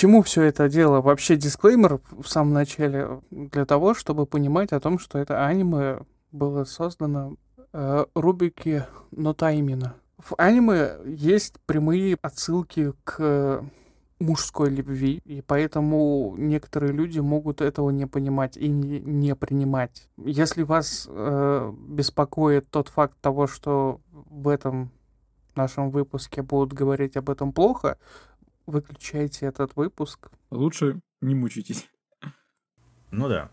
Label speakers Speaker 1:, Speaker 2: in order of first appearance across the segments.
Speaker 1: чему все это дело? Вообще дисклеймер в самом начале для того, чтобы понимать о том, что это аниме было создано э, Рубики Нотаймина. В аниме есть прямые отсылки к мужской любви, и поэтому некоторые люди могут этого не понимать и не, не принимать. Если вас э, беспокоит тот факт того, что в этом нашем выпуске будут говорить об этом плохо, выключайте этот выпуск.
Speaker 2: Лучше не мучитесь.
Speaker 3: Ну да.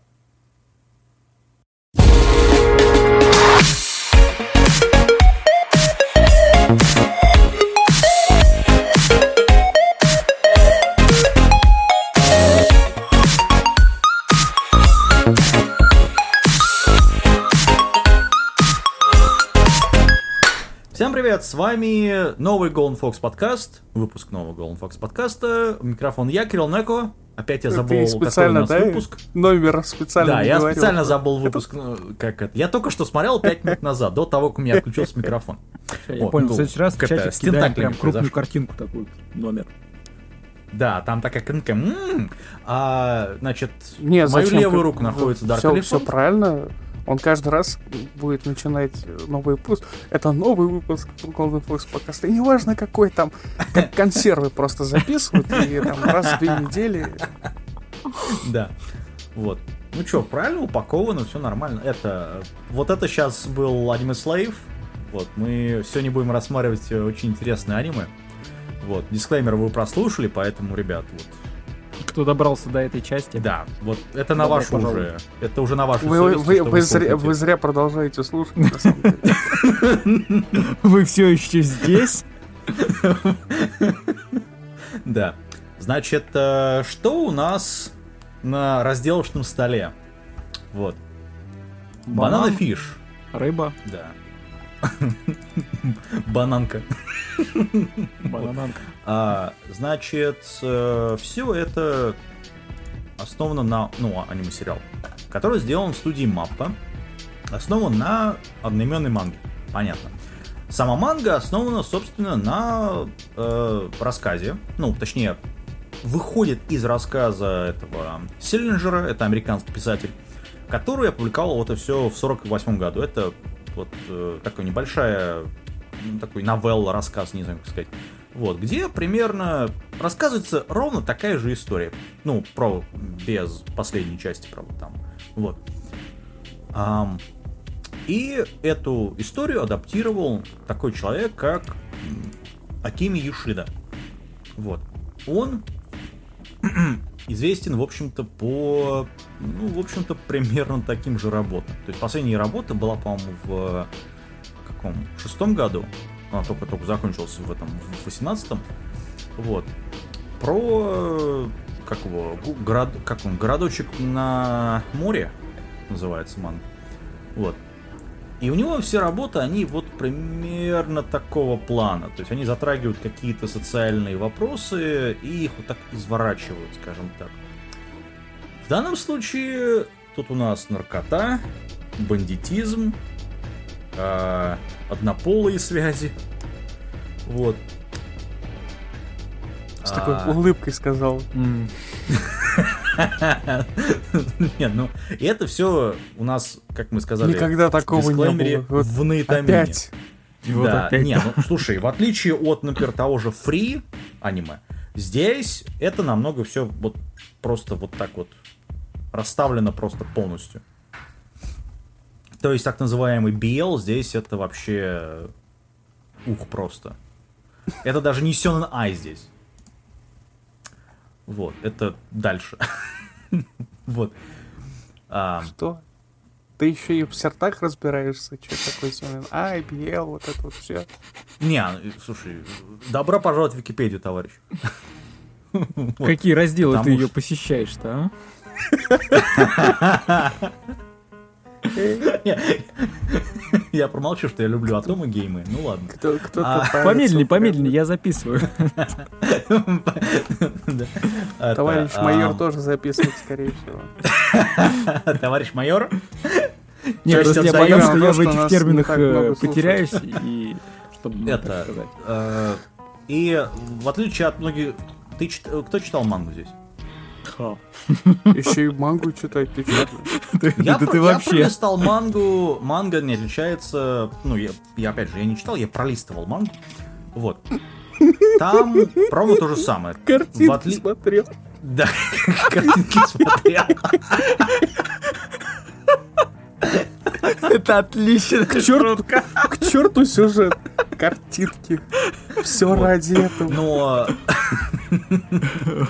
Speaker 3: Привет, с вами новый Golden Fox подкаст, выпуск нового Golden Fox подкаста. Микрофон я, Кирилл Неко. Опять я забыл,
Speaker 1: Ты специально,
Speaker 3: какой у нас
Speaker 1: да,
Speaker 3: выпуск.
Speaker 1: Номер специально
Speaker 3: Да, я
Speaker 1: говорил.
Speaker 3: специально забыл выпуск, ну, как это. Я только что смотрел 5 минут назад, до того, как у меня включился микрофон.
Speaker 2: Я
Speaker 3: Вот,
Speaker 2: понял,
Speaker 3: ну,
Speaker 2: в следующий раз в
Speaker 3: это,
Speaker 2: кидаем
Speaker 3: тентаклями
Speaker 2: прям крупную
Speaker 3: произошло.
Speaker 2: картинку такую, номер.
Speaker 3: Да, там такая картинка. м, А, значит,
Speaker 1: Не,
Speaker 3: мою
Speaker 1: зачем?
Speaker 3: левую руку находится Dark
Speaker 1: все, все правильно. Он каждый раз будет начинать новый выпуск. Это новый выпуск Golden Fox подкаста. И неважно какой там, как консервы просто записывают, и там раз в две недели.
Speaker 3: Да. Вот. Ну что, правильно упаковано, все нормально. Это вот это сейчас был аниме Slave. Вот, мы сегодня будем рассматривать э, очень интересное аниме. Вот, дисклеймер вы прослушали, поэтому, ребят, вот.
Speaker 2: Кто добрался до этой части?
Speaker 3: Да, вот это на
Speaker 2: Добро
Speaker 3: вашу
Speaker 2: пожаловать.
Speaker 3: уже. Это уже на вашу
Speaker 1: Вы, вы,
Speaker 3: совесть,
Speaker 1: вы,
Speaker 3: что
Speaker 1: вы зря, вы зря продолжаете слушать, на самом деле.
Speaker 2: Вы все еще здесь?
Speaker 3: Да. Значит, э, что у нас на разделочном столе? Вот.
Speaker 2: Банан.
Speaker 3: Банана фиш.
Speaker 2: Рыба,
Speaker 3: Да. Бананка.
Speaker 2: банананка.
Speaker 3: А, значит, все это основано на, ну, аниме-сериал, который сделан в студии Маппа, основан на одноименной манге. Понятно. Сама манга основана, собственно, на э, рассказе, ну, точнее, выходит из рассказа этого Селлинджера, это американский писатель, который опубликовал вот это все в 48 году. Это вот э, такая небольшая, ну, такой новелла, рассказ, не знаю, как сказать. Вот, где примерно рассказывается ровно такая же история. Ну, про без последней части, правда, там. Вот. Ам, и эту историю адаптировал такой человек, как Акими Юшида. Вот. Он известен, в общем-то, по, ну, в общем-то, примерно таким же работам. То есть последняя работа была, по-моему, в каком? шестом году. Она только-только закончилась в этом, в восемнадцатом. Вот. Про, как его, город, как он, городочек на море называется манга. Вот. И у него все работы, они вот примерно такого плана. То есть они затрагивают какие-то социальные вопросы и их вот так изворачивают, скажем так. В данном случае тут у нас наркота, бандитизм, а, однополые связи. Вот.
Speaker 1: С такой
Speaker 3: А,
Speaker 1: улыбкой сказал.
Speaker 3: Нет, ну, и это все у нас, как мы сказали,
Speaker 1: Никогда такого не было.
Speaker 3: В наитамине.
Speaker 1: Опять.
Speaker 2: И вот
Speaker 3: да,
Speaker 2: опять.
Speaker 3: не, ну слушай, в отличие от, например, того же Free аниме, здесь это намного все вот просто вот так вот расставлено просто полностью. То есть так называемый BL здесь это вообще ух просто. Это даже не Сёнэн Ай здесь. Вот, это дальше. Вот. А,
Speaker 1: Что? Ты еще и в сертах разбираешься, что такое семен. А, IPL, вот это вот все.
Speaker 3: Не, ну, слушай, добро пожаловать в Википедию, товарищ.
Speaker 2: Какие разделы ты ее посещаешь-то, а?
Speaker 3: Я промолчу, что я люблю атомы геймы. Ну ладно.
Speaker 1: Кто, кто
Speaker 3: А,
Speaker 2: Помедленнее, помедленнее, я записываю.
Speaker 1: Товарищ
Speaker 3: а,
Speaker 1: майор тоже записывает, скорее всего.
Speaker 3: Товарищ майор?
Speaker 2: Нет, просто я боюсь, что
Speaker 1: то,
Speaker 2: я в этих терминах э, потеряюсь, и чтобы,
Speaker 3: Это,
Speaker 2: сказать.
Speaker 3: э, и в отличие от многих Ты э, Кто читал мангу здесь?
Speaker 2: Ха.
Speaker 1: Еще и мангу читать, ты чё?
Speaker 2: Ты-
Speaker 3: Я,
Speaker 2: Да
Speaker 3: про-
Speaker 2: ты
Speaker 3: я
Speaker 2: вообще...
Speaker 3: пролистал мангу. Манга не отличается. Ну, я, я опять же, я не читал, я пролистывал мангу. Вот. Там ровно то же самое.
Speaker 1: Картинки
Speaker 3: отли-
Speaker 1: смотрел.
Speaker 3: Да, картинки смотрел.
Speaker 2: Это отлично.
Speaker 1: К черту, к черту сюжет. Картинки. Все ради этого.
Speaker 3: Но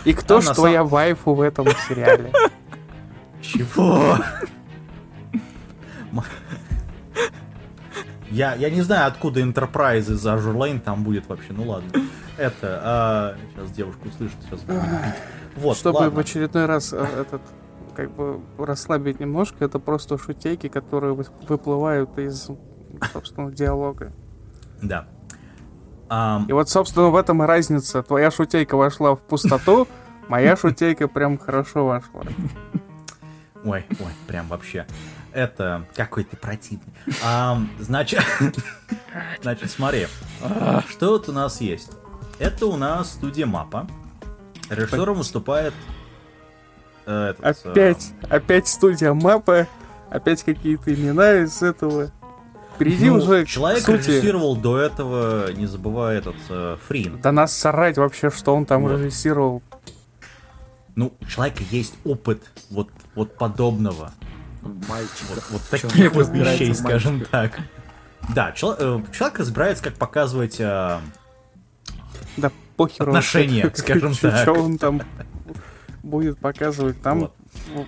Speaker 1: И кто
Speaker 3: там
Speaker 1: ж
Speaker 3: на
Speaker 1: твоя вайфу в этом сериале?
Speaker 3: чего? Я, я не знаю, откуда Enterprise из Azure Lane там будет вообще. Ну ладно. Это, сейчас девушка услышит, сейчас будет бить. Вот,
Speaker 1: Чтобы
Speaker 3: ладно.
Speaker 1: в очередной раз э, этот как бы расслабить немножко, это просто шутейки, которые вы- выплывают из, собственно, диалога.
Speaker 3: Да. Ам,
Speaker 1: И вот, собственно, в этом и разница. Твоя шутейка вошла в пустоту, моя шутейка прям хорошо вошла.
Speaker 3: Ой, ой, прям вообще. Это какой ты противный. Ам, значит, значит, смотри, что вот у нас есть. Это у нас студия Мапа. Режиссером выступает э, этот, э,
Speaker 1: Опять, опять студия мапа, опять какие-то имена из этого. Перейди
Speaker 3: ну,
Speaker 1: уже к
Speaker 3: человек
Speaker 1: сути.
Speaker 3: режиссировал до этого, не забывая этот э, Фрин.
Speaker 1: Да нас срать вообще, что он там
Speaker 3: Вот.
Speaker 1: режиссировал.
Speaker 3: Ну, у человека есть опыт вот, вот подобного.
Speaker 2: Мальчик.
Speaker 3: Вот, вот таких
Speaker 2: он
Speaker 3: вот вещей, скажем так. Да, чел- э, человек разбирается, как показывать э,
Speaker 1: Да похер.
Speaker 3: Отношения, скажем так.
Speaker 1: Что он там будет показывать. Там
Speaker 3: Вот.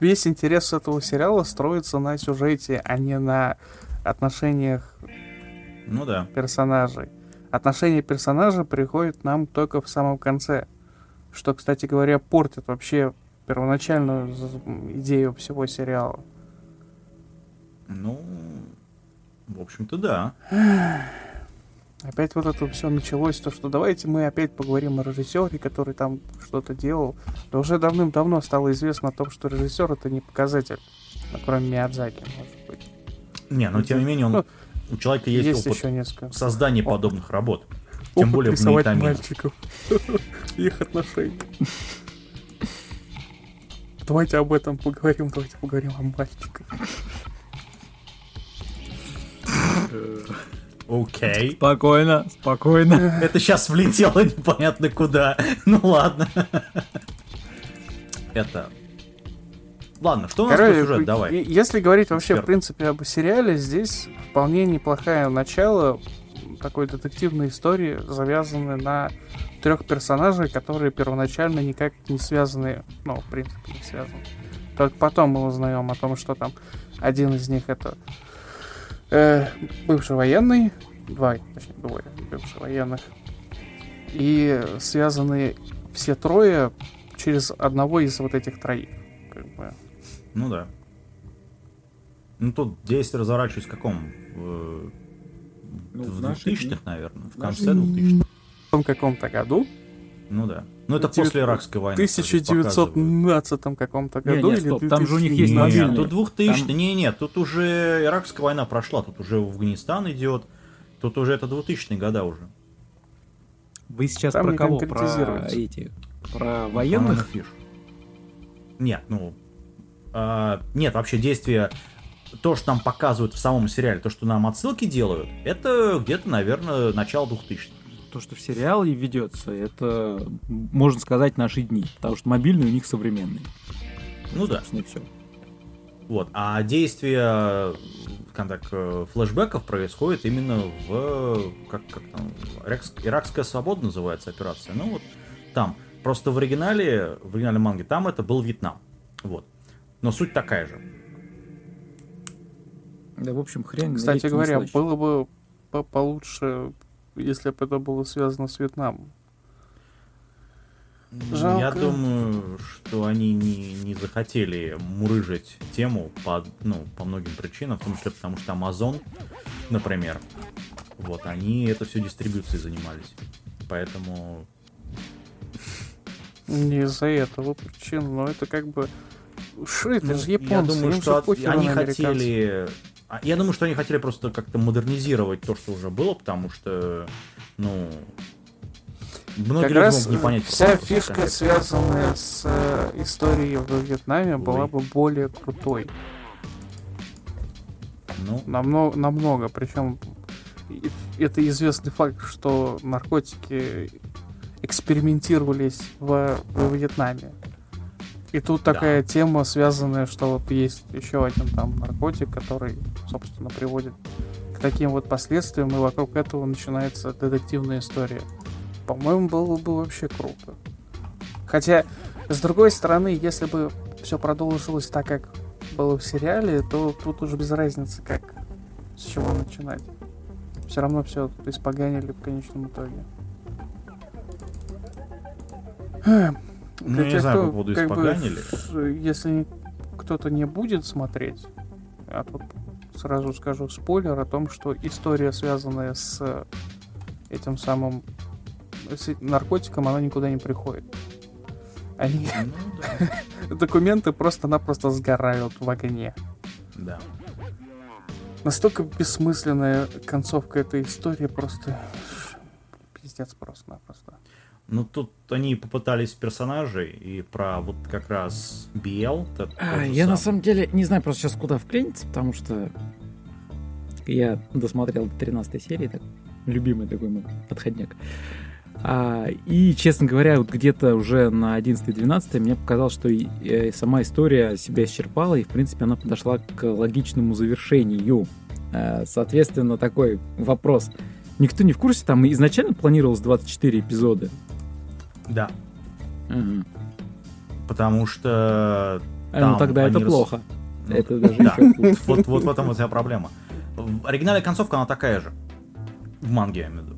Speaker 1: весь интерес этого сериала строится на сюжете, а не на отношениях
Speaker 3: Ну да.
Speaker 1: персонажей. Отношения персонажа приходят нам только в самом конце. Что, кстати говоря, портит вообще первоначальную идею всего сериала.
Speaker 3: Ну, в общем-то, да.
Speaker 1: Опять вот это все началось, то что давайте мы опять поговорим о режиссере, который там что-то делал. Да уже давным-давно стало известно о том, что режиссер это не показатель, ну, кроме Миядзаки, может быть.
Speaker 3: Не, но тем не менее, он,
Speaker 1: Ну,
Speaker 3: у человека есть,
Speaker 1: Есть,
Speaker 3: опыт
Speaker 1: еще несколько.
Speaker 3: создания
Speaker 1: О.
Speaker 3: подобных работ. Тем
Speaker 1: Опыт
Speaker 3: более в
Speaker 1: мальчиков. Их отношений. Давайте об этом поговорим, давайте поговорим о мальчиках.
Speaker 3: Окей.
Speaker 2: Спокойно, спокойно.
Speaker 3: Это сейчас влетело непонятно куда. Ну ладно. Это... Ладно, что у нас по
Speaker 1: Короче,
Speaker 3: сюжету? Давай.
Speaker 1: Если говорить вообще,
Speaker 3: Эксперт.
Speaker 1: в принципе, об сериале, здесь вполне неплохое начало такой детективной истории, завязанной на трех персонажей, которые первоначально никак не связаны, ну, в принципе, не связаны. Только потом мы узнаем о том, что там один из них это э, бывший военный, два, точнее, двое бывших военных, и связаны все трое через одного из вот этих троих. Как бы.
Speaker 3: Ну да. Ну тут действие разворачивается в каком? В,
Speaker 2: Ну,
Speaker 3: в
Speaker 2: в наши
Speaker 3: 2000-х, наверное. В конце 2000-х.
Speaker 1: В каком-то году,
Speaker 3: Ну да. Ну это
Speaker 1: Девят-
Speaker 3: после Иракской
Speaker 1: в
Speaker 3: войны. показывают.
Speaker 1: 1917 каком-то
Speaker 2: Не,
Speaker 1: году
Speaker 2: не,
Speaker 1: или
Speaker 2: стоп, там же у них есть
Speaker 3: Не, тут 2000
Speaker 2: Там-
Speaker 3: не, не, тут уже Иракская война прошла, тут уже Афганистан идет, тут уже это 2000-е года уже.
Speaker 2: Вы сейчас
Speaker 1: Там
Speaker 2: про
Speaker 1: не
Speaker 2: кого? Про эти? Про военных?
Speaker 3: Фиш. Нет, ну... а, нет, вообще действие... То, что нам показывают в самом сериале, то, что нам отсылки делают, это где-то, наверное, начало 2000-х.
Speaker 2: То, что в сериале ведется, это, можно сказать, наши дни. Потому что мобильный у них современный.
Speaker 3: Ну да.
Speaker 2: Собственно, все.
Speaker 3: Вот. А действие скажем так, э, флешбеков происходит именно в... Как, как там? Иракс- Иракская свобода называется операция. Ну вот там. Просто в оригинале, в оригинале манги, там это был Вьетнам. Вот. Но суть такая же.
Speaker 2: Да, в общем, хрень. на
Speaker 1: Кстати говоря, было бы по- получше, если бы это было связано с Вьетнамом. Жалко.
Speaker 3: Я думаю, что они не, не захотели мурыжить тему по, ну, по многим причинам, в том числе потому что Amazon, например, вот, они это все дистрибьюцией занимались. Поэтому
Speaker 1: Не из-за этого причин, но это как бы... Шо это
Speaker 3: Ну,
Speaker 1: же
Speaker 3: я
Speaker 1: японцы,
Speaker 3: думаю,
Speaker 1: им
Speaker 3: что от- они хотели... а, Я думаю, что они хотели просто как-то модернизировать то, что уже было, потому что, ну, Многие
Speaker 1: Как раз
Speaker 3: не понять.
Speaker 1: вся фишка,
Speaker 3: это.
Speaker 1: связанная с э, историей во Вьетнаме, была
Speaker 3: Ой.
Speaker 1: бы более крутой.
Speaker 3: Ну,
Speaker 1: Намного, намного. Причем это известный факт, что наркотики экспериментировались в, во Вьетнаме. И тут
Speaker 3: Да.
Speaker 1: такая тема, связанная, что вот есть еще один там наркотик, который, собственно, приводит к таким вот последствиям, и вокруг этого начинается детективная история. По-моему, было бы вообще круто. Хотя, с другой стороны, если бы все продолжилось так, как было в сериале, то тут уже без разницы, как с чего начинать. Все равно все испоганили в конечном итоге.
Speaker 3: Ну, я не знаю,
Speaker 1: кто,
Speaker 3: по поводу
Speaker 1: бы,
Speaker 3: испоганили.
Speaker 1: ш- если кто-то не будет смотреть, а тут сразу скажу спойлер о том, что история, связанная с этим самым с наркотиком, она никуда не приходит. Они,
Speaker 3: Ну, да.
Speaker 1: документы просто-напросто сгорают в огне.
Speaker 3: Да.
Speaker 1: Настолько бессмысленная концовка этой истории, просто пиздец просто-напросто.
Speaker 3: Ну, тут они попытались персонажей, и про вот как раз то-
Speaker 2: А, я на
Speaker 3: самое.
Speaker 2: самом деле не знаю просто сейчас куда вклиниться, потому что я досмотрел до 13 серии, так, любимый такой мой подходняк. А, и, честно говоря, вот где-то уже на 11-12 мне показалось, что и, э, сама история себя исчерпала, и, в принципе, она подошла к логичному завершению. А, соответственно, такой вопрос. Никто не в курсе, там изначально планировалось 24 эпизода.
Speaker 3: Да.
Speaker 2: Ага.
Speaker 3: Потому что...
Speaker 2: А, ну
Speaker 3: Там
Speaker 2: тогда это
Speaker 3: рас-
Speaker 2: плохо.
Speaker 3: ну,
Speaker 2: Это даже
Speaker 3: да. Вот, вот в этом вот вся проблема. Оригинальная концовка, она такая же. В манге, я имею в виду.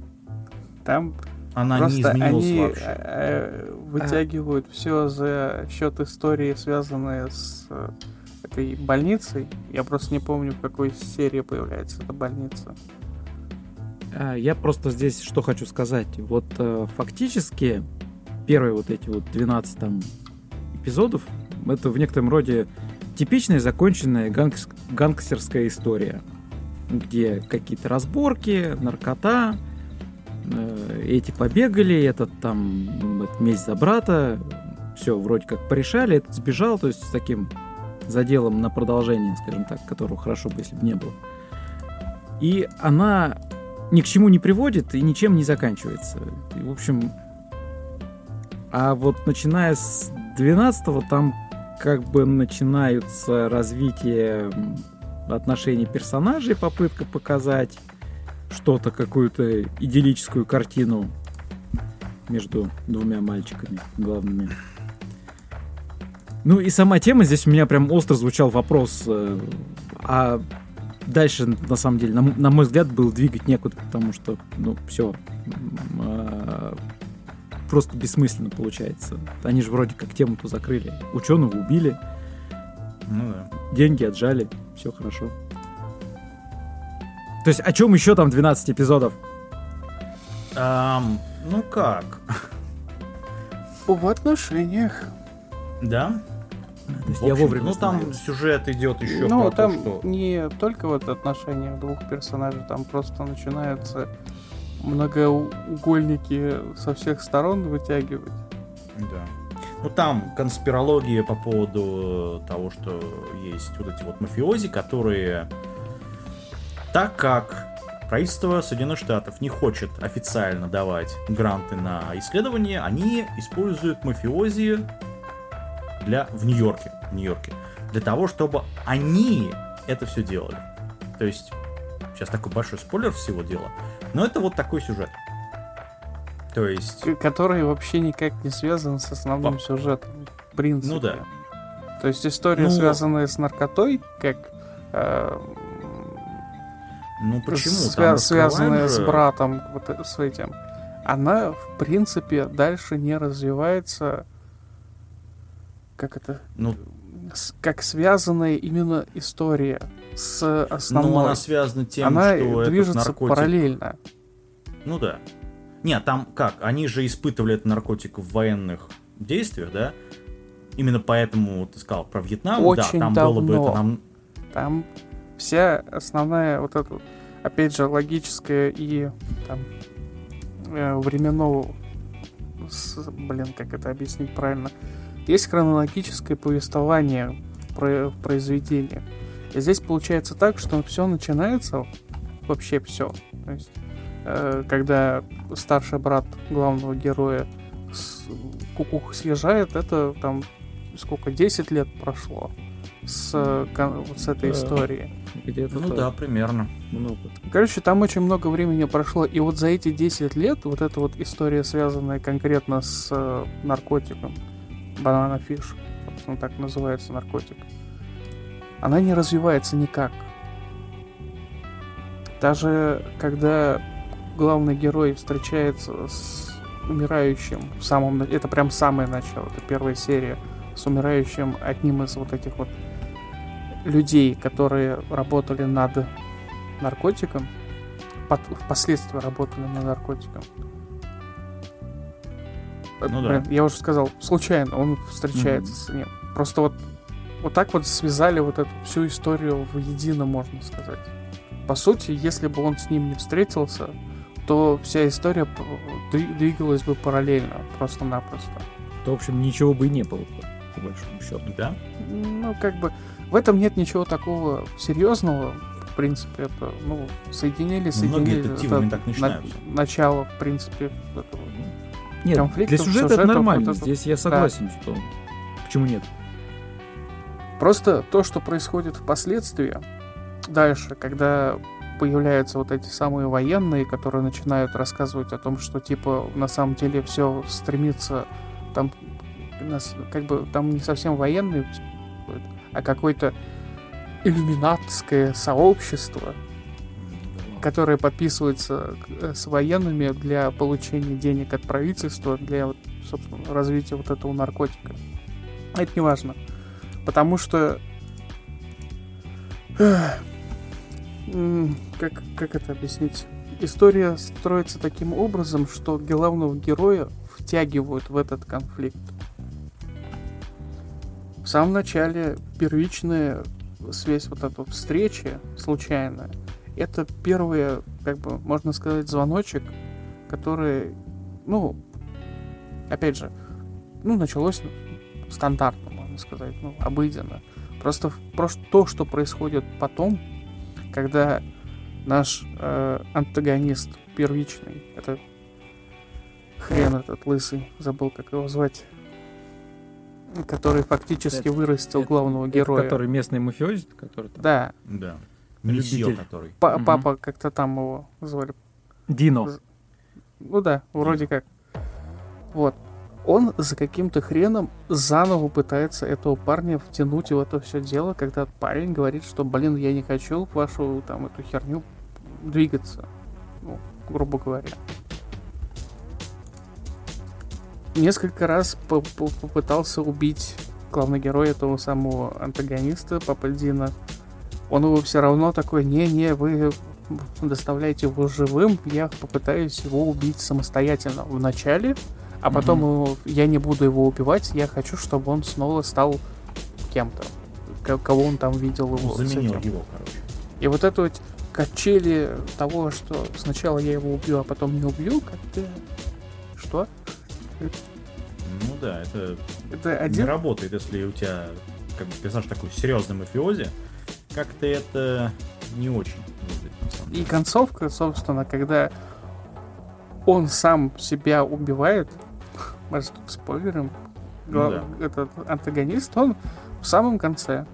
Speaker 1: Там
Speaker 3: Она не
Speaker 1: просто
Speaker 3: изменилась
Speaker 1: они
Speaker 3: вообще.
Speaker 1: э, вытягивают все за счет истории, связанной с э, этой больницей. Я просто не помню, в какой серии появляется эта больница.
Speaker 2: А, Я просто здесь что хочу сказать. Вот э, фактически первые вот эти вот 12 там эпизодов это в некотором роде типичная законченная гангс- гангстерская история, где какие-то разборки, наркота, э, эти побегали, этот там м, это месть за брата, все вроде как порешали, этот сбежал, то есть с таким заделом на продолжение, скажем так, которого хорошо бы, если бы не было. И она ни к чему не приводит и ничем не заканчивается. И, в общем, а вот начиная с 12-го там как бы начинаются развитие отношений персонажей, попытка показать что-то, какую-то идиллическую картину между двумя мальчиками главными. Ну и сама тема, здесь у меня прям остро звучал вопрос, э, а дальше, на самом деле, на, на мой взгляд, был двигать некуда, потому что, ну, все, просто бессмысленно получается. Они же вроде как тему-то закрыли. Ученого убили,
Speaker 3: Ну да.
Speaker 2: деньги отжали, все хорошо. То есть о чем еще там 12 эпизодов?
Speaker 3: Ам, ну как?
Speaker 1: В отношениях.
Speaker 3: Да?
Speaker 2: То есть
Speaker 3: В
Speaker 2: я вовремя
Speaker 3: Ну там
Speaker 2: остановился.
Speaker 3: сюжет идет еще
Speaker 1: ну,
Speaker 3: про
Speaker 1: там
Speaker 3: то, что...
Speaker 1: не только вот отношения двух персонажей, там просто начинаются многоугольники со всех сторон вытягивать.
Speaker 3: Да. Ну там конспирология по поводу э, того, что есть вот эти вот мафиози, которые так как правительство Соединенных Штатов не хочет официально давать гранты на исследования, они используют мафиози для в Нью-Йорке, в Нью-Йорке, для того, чтобы они это все делали. То есть сейчас такой большой спойлер всего дела, но это вот такой сюжет. То есть
Speaker 1: который вообще никак не связан с основным
Speaker 3: Во-
Speaker 1: сюжетом. В принципе.
Speaker 3: Ну да.
Speaker 1: То есть история,
Speaker 3: Ну-
Speaker 1: связанная с наркотой, как э,
Speaker 3: Ну почему?
Speaker 1: свя- связанная
Speaker 3: раскрываем
Speaker 1: с
Speaker 3: же-
Speaker 1: братом вот э- с этим, она в принципе дальше не развивается, как это,
Speaker 3: Ну,
Speaker 1: с- как связанная именно история с основной.
Speaker 3: ну, она связана тем,
Speaker 1: Она
Speaker 3: что этот
Speaker 1: движется
Speaker 3: наркотик...
Speaker 1: параллельно.
Speaker 3: Ну да. Нет, там как? Они же испытывали этот наркотик в военных действиях, да? Именно поэтому ты сказал про Вьетнам.
Speaker 1: Очень
Speaker 3: да, там было бы
Speaker 1: давно.
Speaker 3: это нам.
Speaker 1: Там вся основная вот эта, опять же, логическая и там э, временного блин, как это объяснить правильно? Есть хронологическое повествование про произведения. И здесь получается так, что все начинается, вообще все. То есть, э, когда старший брат главного героя с кукуха съезжает, это там сколько, 10 лет прошло с, вот с этой истории.
Speaker 3: Где-то ну так. да, примерно.
Speaker 1: Много. Короче, там очень много времени прошло. И вот за эти 10 лет вот эта вот история, связанная конкретно с э, наркотиком, банана фиш, собственно, так называется наркотик, она не развивается никак. Даже когда главный герой встречается с умирающим в самом... Это прям самое начало, это первая серия с умирающим одним из вот этих вот людей, которые работали над наркотиком, впоследствии работали над наркотиком. Ну да. Я уже сказал, случайно он встречается mm-hmm. с ним. Просто вот, вот так вот связали вот эту всю историю воедино, можно сказать. По сути, если бы он с ним не встретился, то вся история двигалась бы параллельно, просто-напросто.
Speaker 2: То, в общем, ничего бы и не было, по большому счету.
Speaker 3: Да?
Speaker 1: Ну, как бы, в этом нет ничего такого серьезного. В принципе, это, ну, соединили, соединили.
Speaker 3: Многие это, так начинаются.
Speaker 1: На, начало, в принципе, этого
Speaker 2: нет, конфликтов, для сюжета это нормально. Вот это... Здесь я согласен, да. что... Почему нет?
Speaker 1: Просто то, что происходит впоследствии, дальше, когда появляются вот эти самые военные, которые начинают рассказывать о том, что типа на самом деле все стремится там нас как бы там не совсем военные а какое-то иллюминатское сообщество, которое подписывается э, с военными для получения денег от правительства, для, собственно, развития вот этого наркотика. Это не важно. Потому что... Как, как это объяснить? История строится таким образом, что главного героя втягивают в этот конфликт. В самом начале первичная связь вот этой встречи случайная, это первый, как бы, можно сказать, звоночек, который, ну, опять же, ну, началось стандартно, можно сказать, ну, обыденно. Просто, просто то, что происходит потом, когда наш э, антагонист первичный, это хрен этот лысый, забыл, как его звать, который фактически это, вырастил это, главного это героя.
Speaker 2: Который местный мафиози, который
Speaker 1: там. Да.
Speaker 3: Да. Месье, который.
Speaker 1: П- угу. Папа как-то там его звали.
Speaker 2: Дино.
Speaker 1: Ну да, вроде Дино. как. Вот. Он за каким-то хреном заново пытается этого парня втянуть в это все дело, когда парень говорит, что, блин, я не хочу в вашу там эту херню двигаться. Ну, грубо говоря несколько раз попытался убить главный герой этого самого антагониста, Папальдина. Он его все равно такой, не-не, вы доставляете его живым, я попытаюсь его убить самостоятельно в начале, а потом угу. я не буду его убивать, я хочу, чтобы он снова стал кем-то, кого он там видел его.
Speaker 3: Заменил его, короче.
Speaker 1: И вот это вот качели того, что сначала я его убью, а потом не убью, как-то... Что?
Speaker 3: Ну да, это,
Speaker 1: это один...
Speaker 3: не работает, если у тебя как бы персонаж такой серьезный мафиози. Как-то это не очень
Speaker 1: И концовка, собственно, когда он сам себя убивает, может, спойлером, ну, да. этот антагонист, он в самом конце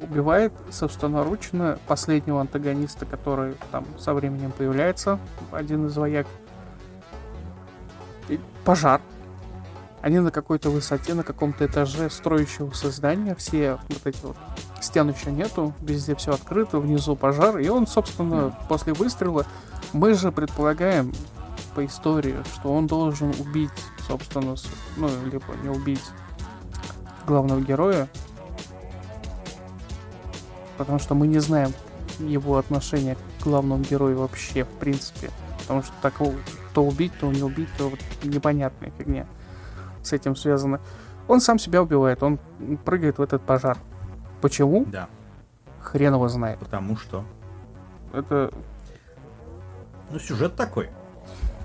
Speaker 1: убивает собственноручно последнего антагониста, который там со временем появляется, один из вояк. И пожар. Они на какой-то высоте, на каком-то этаже строящегося здания, все вот эти вот стен еще нету, везде все открыто, внизу пожар, и он, собственно, после выстрела, мы же предполагаем по истории, что он должен убить, собственно, ну, либо не убить главного героя, потому что мы не знаем его отношение к главному герою вообще, в принципе, потому что такого, то убить, то не убить, то вот непонятная фигня с этим связано. Он сам себя убивает, он прыгает в этот пожар. Почему?
Speaker 3: Да.
Speaker 1: Хрен его знает.
Speaker 3: Потому что.
Speaker 1: Это.
Speaker 3: Ну, сюжет такой.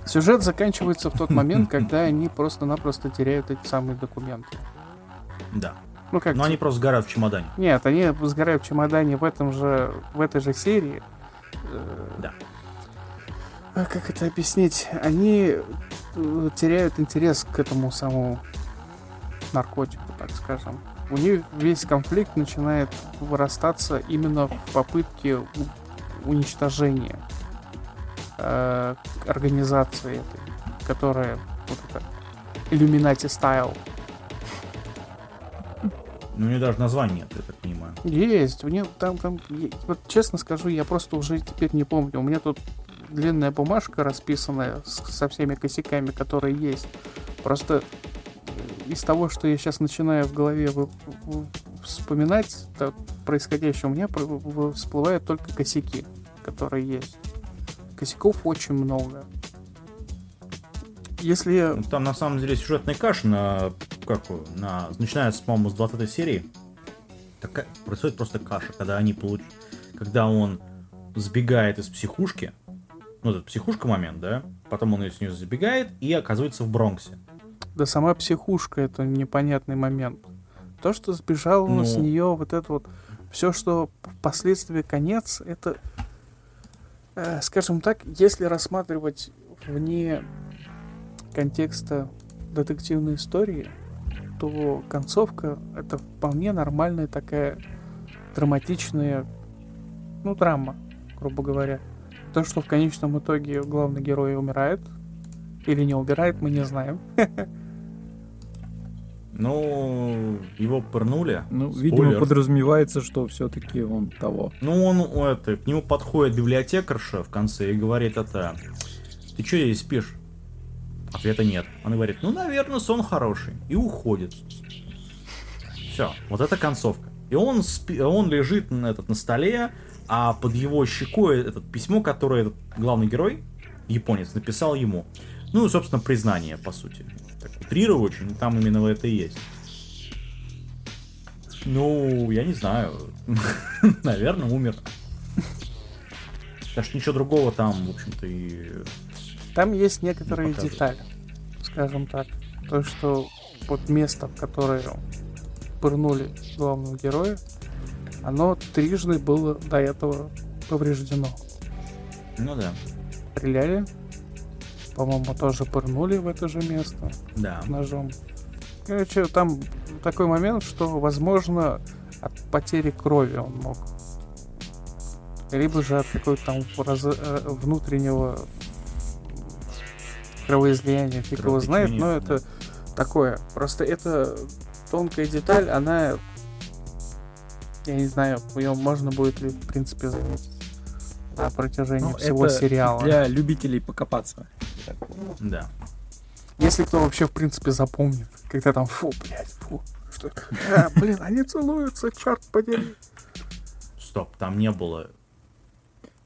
Speaker 1: Сюжет заканчивается в тот момент, когда они просто-напросто теряют эти самые документы.
Speaker 3: Да.
Speaker 1: Ну как?
Speaker 3: Но они просто сгорают в чемодане.
Speaker 1: Нет, они сгорают в чемодане в этом же, в этой же серии. Э,
Speaker 3: Да.
Speaker 1: А как это объяснить? Они э, теряют интерес к этому самому наркотику, так скажем. У них весь конфликт начинает вырастаться именно в попытке уничтожения э, организации этой, которая вот это Illuminati Style.
Speaker 3: Ну, у нее даже названия нет, я так понимаю.
Speaker 1: Есть, у нее там, там, вот честно скажу, я просто уже теперь не помню. У меня тут длинная бумажка расписанная с- со всеми косяками, которые есть. Просто э, из того, что я сейчас начинаю в голове вы- в- вспоминать то происходящее, у меня всплывают только косяки, которые есть. Косяков очень много. Если
Speaker 3: Ну, Там на самом деле сюжетная каша на как на начинается, по-моему, с 20 серии. Такая, происходит просто каша, когда они получ... когда он сбегает из психушки, ну, этот психушка момент, да, потом он из нее забегает и оказывается в Бронксе.
Speaker 1: Да сама психушка это непонятный момент. То, что сбежал
Speaker 3: Ну.
Speaker 1: с нее, вот это вот, все, что впоследствии конец, это, скажем так, если рассматривать вне контекста детективной истории, то концовка это вполне нормальная такая драматичная, ну, драма, грубо говоря. То, что в конечном итоге главный герой умирает, или не умирает, мы не знаем.
Speaker 3: Ну, его пырнули.
Speaker 2: Ну,
Speaker 3: Спойлер.
Speaker 2: видимо, подразумевается, что все-таки он того.
Speaker 3: Ну, он, это, к нему подходит библиотекарша в конце и говорит это, ты что здесь спишь? Ответа нет. Она говорит, ну, наверное, сон хороший. И уходит. Все, вот это концовка. И он, спи- он лежит на, этот, на столе, а под его щекой это письмо, которое этот главный герой, японец, написал ему. Ну, собственно, признание, по сути. Утрирую очень, но там именно это и есть. Ну, я не знаю. Наверное, умер. Потому что ничего другого там, в общем-то, и...
Speaker 1: Там есть некоторые детали, скажем так. То, что вот место, в которое пырнули главного героя, оно трижды было до этого повреждено.
Speaker 3: Ну да.
Speaker 1: Стреляли, по-моему, тоже пырнули в это же место
Speaker 3: Да.
Speaker 1: ножом. Короче, там такой момент, что, возможно, от потери крови он мог. Либо же от какого-то там раз- э, внутреннего кровоизлияния, фиг его знает, но это такое. Просто это тонкая деталь, она... Я не знаю, ее можно будет ли, в принципе, заметить на протяжении
Speaker 2: Ну,
Speaker 1: всего
Speaker 2: это
Speaker 1: сериала.
Speaker 2: Для любителей покопаться.
Speaker 3: Да.
Speaker 1: Если кто вообще, в принципе, запомнит, когда там, фу, блядь, фу, что, а, блин, они целуются, черт подери.
Speaker 3: Стоп, там не было...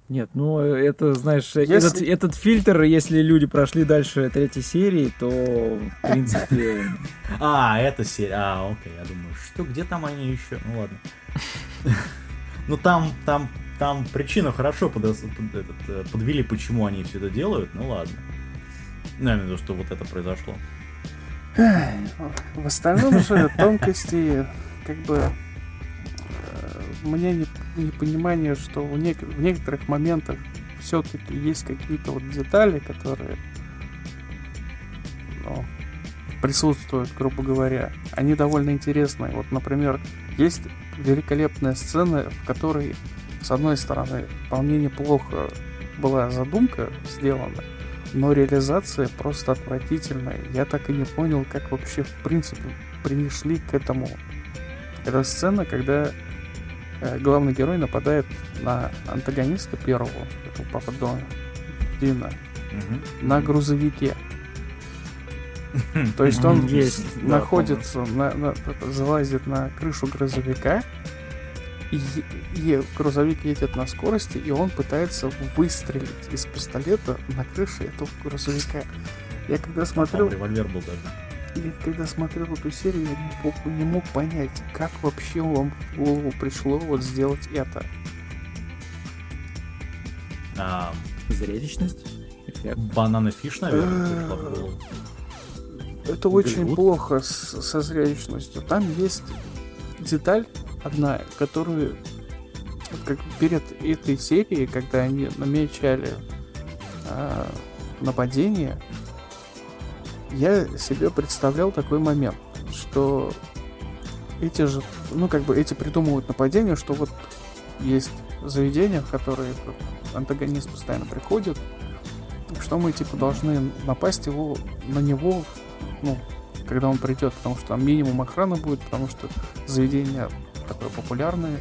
Speaker 2: Нет, ну это, знаешь,
Speaker 1: Если-
Speaker 2: этот, этот фильтр, если люди прошли дальше третьей серии, то, в принципе,
Speaker 3: А, это серия. А, окей, я думаю, что, где там они еще? Ну ладно. Ну там, там, там причину хорошо э, подвели, почему они все это делают, ну ладно. В виду, что вот это произошло.
Speaker 1: В остальном же тонкости, как бы, э, у меня не- непонимание, что в, нек- в некоторых моментах все-таки есть какие-то вот детали, которые ну, присутствуют, грубо говоря. Они довольно интересные. Вот, например, есть великолепная сцена, в которой, с одной стороны, вполне неплохо была задумка сделана, но реализация просто отвратительная. Я так и не понял, как вообще в принципе пришли к этому. Это сцена, когда э, главный герой нападает на антагониста первого, этого папа Дона, Дина,
Speaker 3: Мгм.
Speaker 1: на грузовике. То есть он
Speaker 2: Есть,
Speaker 1: с-
Speaker 3: да,
Speaker 1: находится, на- на- залазит на крышу грузовика, и, и грузовик едет на скорости, и он пытается выстрелить из пистолета на крыше этого грузовика. Я когда
Speaker 3: Там
Speaker 1: смотрел,
Speaker 3: револьвер был даже.
Speaker 1: я когда смотрел эту серию, я не мог, не мог понять, как вообще вам в голову пришло вот сделать это.
Speaker 3: А,
Speaker 2: зрелищность, эффект.
Speaker 3: Банана фиш, наверное, пришла в голову.
Speaker 1: Это очень плохо с- со зрелищностью. Там есть деталь одна, которую как перед этой серией, когда они намечали а, нападение, я себе представлял такой момент, что эти же, ну как бы эти придумывают нападение, что вот есть заведения, в которые антагонист постоянно приходит, что мы типа должны напасть его на него, ну, когда он придет, потому что там минимум охраны будет, потому что заведение такое популярное,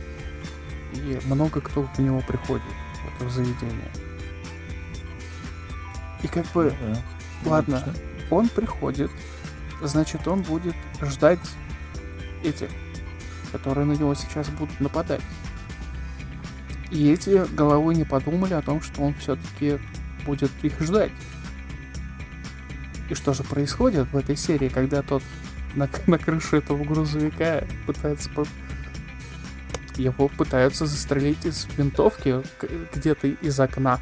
Speaker 1: и много кто в него приходит, в это заведение. И как бы,
Speaker 3: Да.
Speaker 1: ладно,
Speaker 2: Логично.
Speaker 1: он приходит, значит, он будет ждать этих, которые на него сейчас будут нападать. И эти головой не подумали о том, что он все-таки будет их ждать. И что же происходит в этой серии, когда тот на, на крыше этого грузовика пытается его пытаются застрелить из винтовки где-то из окна.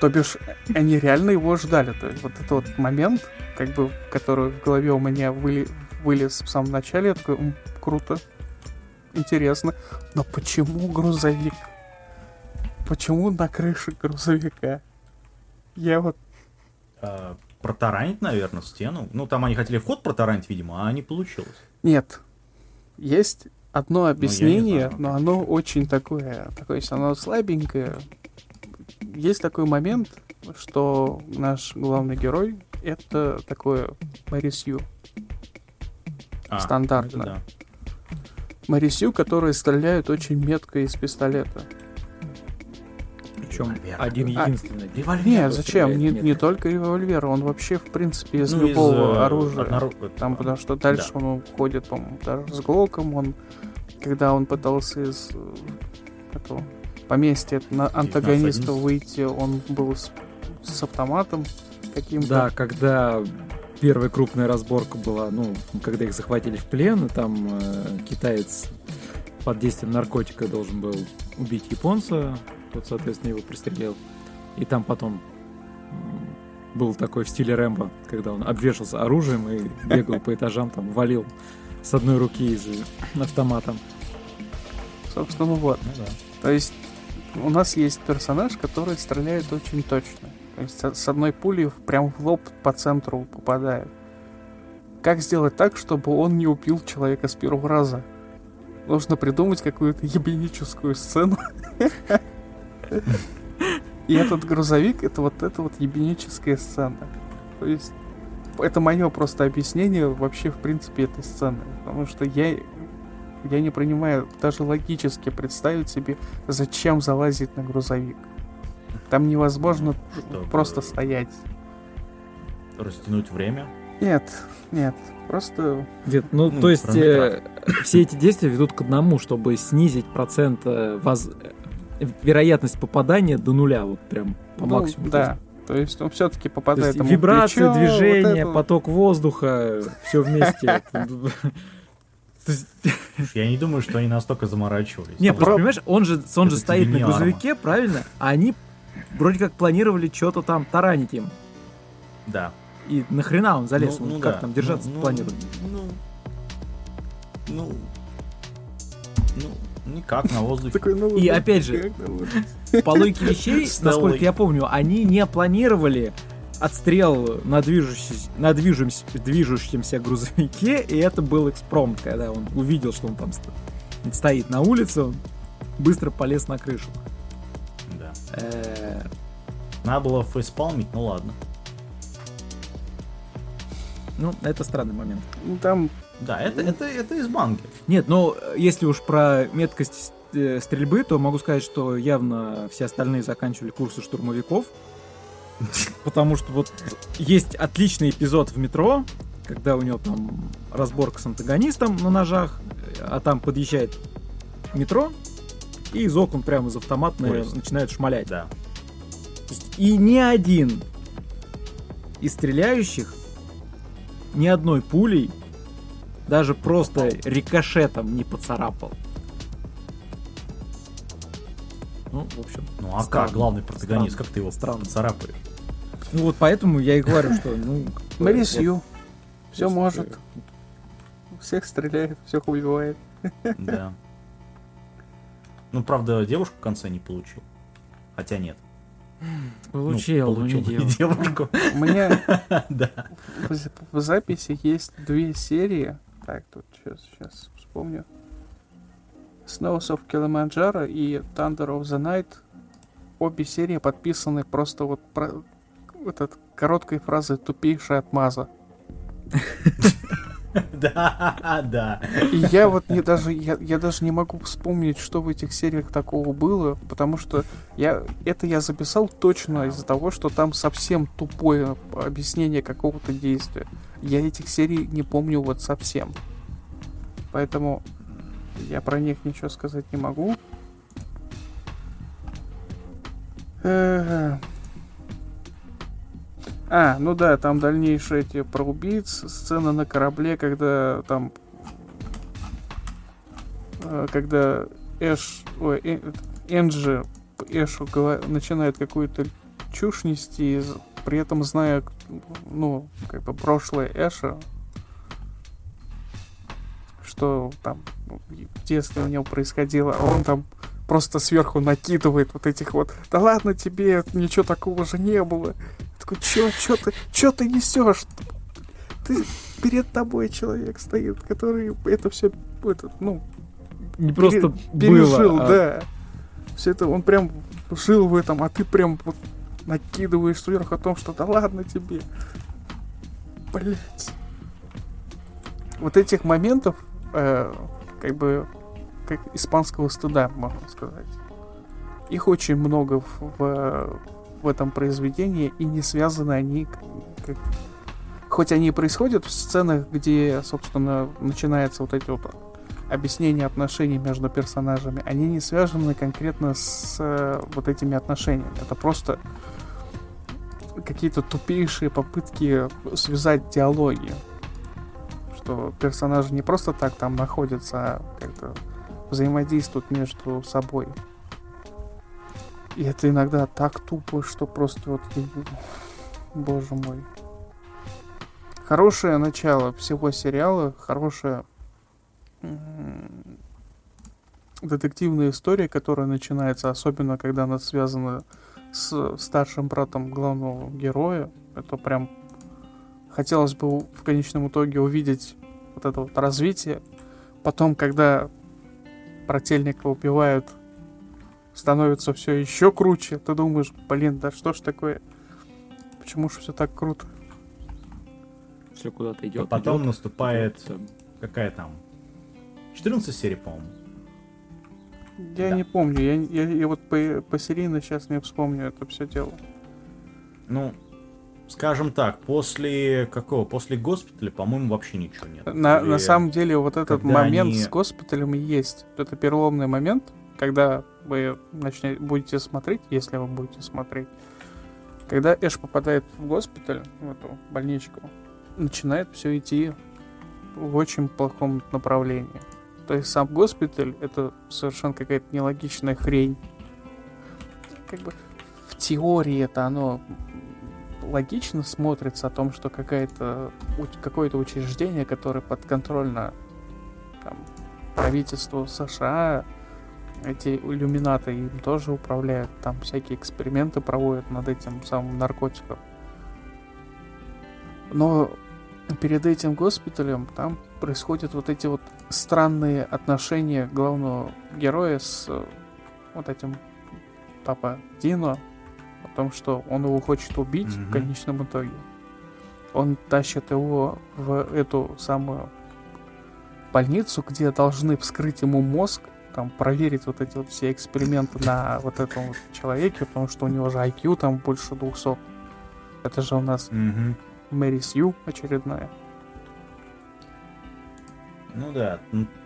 Speaker 1: То бишь, они реально его ждали. То есть вот этот вот момент, как бы, который в голове у меня выли- вылез в самом начале, я такой, «М, круто, интересно. Но почему грузовик? Почему на крыше грузовика? Я вот...
Speaker 3: А, протаранить, наверное, стену. Ну, там они хотели вход протаранить, видимо, а не получилось.
Speaker 1: Нет. Есть одно объяснение,
Speaker 3: знаю.
Speaker 1: но оно очень такое, такое, оно слабенькое. Есть такой момент, что наш главный герой это такое Мэри Сью.
Speaker 3: А,
Speaker 1: Стандартно.
Speaker 3: да.
Speaker 1: Мэри Сью, которые стреляют очень метко из пистолета.
Speaker 2: Причем
Speaker 3: Револьвер.
Speaker 2: один
Speaker 1: А,
Speaker 2: единственный.
Speaker 3: Револьвер.
Speaker 1: Нет, зачем? Не, не только револьвер, он вообще, в принципе, из
Speaker 3: Ну, из,
Speaker 1: любого
Speaker 3: э,
Speaker 1: оружия.
Speaker 3: однору-
Speaker 1: Там, потому что дальше
Speaker 3: Да.
Speaker 1: он уходит, по-моему, даже с Глоком, он, когда он пытался из э, этого поместья на антагониста
Speaker 3: 19-11.
Speaker 1: выйти, он был с, с автоматом каким-то.
Speaker 2: Да, когда первая крупная разборка была, ну, когда их захватили в плен, и там э, китаец под действием наркотика должен был убить японца, тот, соответственно, его пристрелил. И там потом был такой в стиле Рэмбо, когда он обвешался оружием и бегал по этажам, там, валил с одной руки из автомата.
Speaker 1: Собственно, вот.
Speaker 3: Ну да.
Speaker 1: То есть у нас есть персонаж, который стреляет очень точно. То есть с- одной пули прям в лоб по центру попадает. Как сделать так, чтобы он не убил человека с первого раза? Нужно придумать какую-то ебеническую сцену. И этот грузовик это вот эта вот ебеническая сцена. То есть это мое просто объяснение вообще в принципе этой сцены. Потому что я я не принимаю даже логически представить себе, зачем залазить на грузовик. Там невозможно
Speaker 3: Чтобы-
Speaker 1: просто стоять.
Speaker 3: Растянуть время.
Speaker 1: Нет, нет, просто
Speaker 2: Нет, ну,
Speaker 3: Ну,
Speaker 2: то есть э, все эти действия ведут к одному, чтобы снизить процент э, воз- вероятность попадания до нуля, вот прям по
Speaker 1: ну,
Speaker 2: максимуму.
Speaker 1: да. То есть он все-таки попадает ему
Speaker 2: вибрация,
Speaker 1: плечо, вот
Speaker 2: движение,
Speaker 1: это вот.
Speaker 2: поток воздуха, все вместе.
Speaker 3: Я не думаю, что они настолько заморачивались.
Speaker 2: Не, просто понимаешь, он же, он же стоит на грузовике, правильно? А они вроде как планировали что-то там таранить им.
Speaker 3: Да.
Speaker 2: И нахрена он залез?
Speaker 3: Ну,
Speaker 2: он
Speaker 3: ну
Speaker 2: как
Speaker 3: да.
Speaker 2: там держаться
Speaker 3: Ну, ну,
Speaker 2: планирует?
Speaker 3: Ну, ну, ну, никак на воздухе.
Speaker 2: И опять же. По логике вещей, насколько я помню, они не планировали отстрел на, движущемся, на движемся- движущемся грузовике, и это был экспромт, когда он увидел, что он там ст- стоит на улице, он быстро полез на крышу.
Speaker 3: Да.
Speaker 2: Э,
Speaker 3: Надо было фейспалмить, ну ладно.
Speaker 2: Ну, это странный момент.
Speaker 1: Ну, там
Speaker 3: Да, это, это, это из банки.
Speaker 2: Нет, но э, если уж про меткость э, стрельбы, то могу сказать, что явно все остальные заканчивали курсы штурмовиков. Потому что вот есть отличный эпизод в метро, когда у него там разборка с антагонистом на ножах, э, а там подъезжает метро, и из окон прямо из автомата на-
Speaker 3: Поезд.
Speaker 2: начинают шмалять.
Speaker 3: Да.
Speaker 2: И ни один из стреляющих ни одной пулей даже просто рикошетом не поцарапал. Ну, в общем.
Speaker 3: Ну а
Speaker 2: странно.
Speaker 3: как главный протагонист,
Speaker 2: Странно.
Speaker 3: как ты его
Speaker 2: Странно.
Speaker 3: царапаешь?
Speaker 2: Ну вот поэтому я и говорю, что, ну...
Speaker 1: Мэри
Speaker 2: вот
Speaker 1: Сью. Все может. Всех стреляет, всех убивает.
Speaker 3: Да. Ну, правда, девушку в конце не получил. Хотя нет.
Speaker 2: Получил,
Speaker 3: ну,
Speaker 2: не
Speaker 3: получил бы
Speaker 2: девушку.
Speaker 3: девушку.
Speaker 1: У меня в записи есть две серии. Так, тут сейчас, сейчас вспомню. Snows of Kilimanjaro и Thunder of the Night. Обе серии подписаны просто вот про, этот короткой фразой тупейшая отмаза.
Speaker 3: Да, да.
Speaker 1: И я вот не даже я, я даже не могу вспомнить, что в этих сериях такого было, потому что я это я записал точно из-за того, что там совсем тупое объяснение какого-то действия. Я этих серий не помню вот совсем. Поэтому я про них ничего сказать не могу. Э, А, ну да, там дальнейшие эти про убийц, сцена на корабле, когда там... э, Когда Эш... Ой, Э- Энджи Эшу начинает какую-то чушь нести, при этом зная, ну, как бы прошлое Эша, что там ну, в детстве у него происходило, а он там просто сверху накидывает вот этих вот, да ладно тебе, ничего такого же не было. Такой, чё, чё ты, чё ты несешь? Ты перед тобой человек стоит, который это все, этот, ну,
Speaker 2: Не просто
Speaker 1: пере- пережил,
Speaker 2: было, а
Speaker 1: да. Все это, он прям жил в этом, а ты прям вот накидываешь сверху о том, что да ладно тебе. Блять. Вот этих моментов, э, как бы, как испанского стыда, можно сказать. Их очень много в, в, в этом произведении, и не связаны они, как- хоть они и происходят в сценах, где, собственно, начинается вот эти вот объяснения отношений между персонажами, они не связаны конкретно с э, вот этими отношениями. Это просто какие-то тупейшие попытки связать диалоги. Что персонажи не просто так там находятся, а как-то взаимодействуют между собой. И это иногда так тупо, что просто вот... Боже мой. Хорошее начало всего сериала, хорошая детективная история, которая начинается, особенно когда она связана с старшим братом главного героя. Это прям хотелось бы в конечном итоге увидеть вот это вот развитие. Потом, когда брательника убивают, становится все еще круче. Ты думаешь, блин, да что ж такое? Почему же все так круто?
Speaker 2: все куда-то идет.
Speaker 3: Потом
Speaker 2: идет,
Speaker 3: наступает
Speaker 2: идет,
Speaker 3: какая там? 14 серий, по-моему.
Speaker 1: Я
Speaker 3: Да.
Speaker 1: не помню, я, я, я вот по, посерийно сейчас не вспомню это все дело.
Speaker 3: Ну, скажем так, после какого? После госпиталя, по-моему, вообще ничего нет.
Speaker 1: На,
Speaker 3: Или-
Speaker 1: на самом деле вот этот
Speaker 3: когда
Speaker 1: момент
Speaker 3: они-
Speaker 1: с госпиталем и есть. Это переломный момент, когда вы начнете, будете смотреть, если вы будете смотреть. Когда Эш попадает в госпиталь, в эту больничку, начинает все идти в очень плохом направлении. То есть сам госпиталь это совершенно какая-то нелогичная хрень. Как бы в теории это оно логично смотрится о том, что какая-то какое-то учреждение, которое подконтрольно там, правительству США, эти иллюминаты им тоже управляют, там всякие эксперименты проводят над этим самым наркотиком. Но перед этим госпиталем там происходят вот эти вот странные отношения главного героя с э, вот этим папа Дино, о том, что он его хочет убить в
Speaker 3: Мгм.
Speaker 1: конечном итоге. Он тащит его в эту самую больницу, где должны вскрыть ему мозг, там проверить вот эти вот все эксперименты на вот этом вот человеке, потому что у него же IQ там больше 200. Это же у нас
Speaker 3: Мгм.
Speaker 1: Мэри Сью очередная.
Speaker 3: Ну да,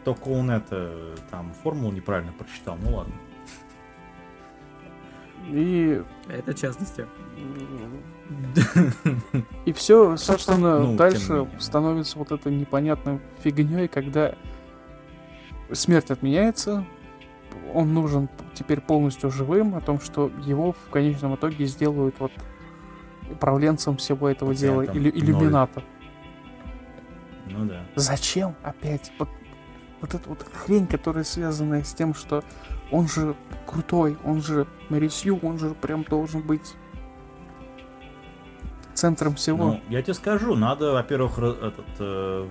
Speaker 3: только он это, там, формулу неправильно прочитал, ну ладно.
Speaker 1: И
Speaker 2: Это частности.
Speaker 1: И все, собственно,
Speaker 3: Ну,
Speaker 1: дальше становится вот это непонятной фигней, когда смерть отменяется, он нужен теперь полностью живым, о том, что его в конечном итоге сделают вот управленцем всего этого
Speaker 3: Пациентом.
Speaker 1: дела, или иллюмината.
Speaker 3: Ну да.
Speaker 1: Зачем опять? Вот, вот эта вот хрень, которая связана с тем, что он же крутой, он же Мэрисью, он же прям должен быть центром всего.
Speaker 3: Ну, я тебе скажу, надо, во-первых, этот, э,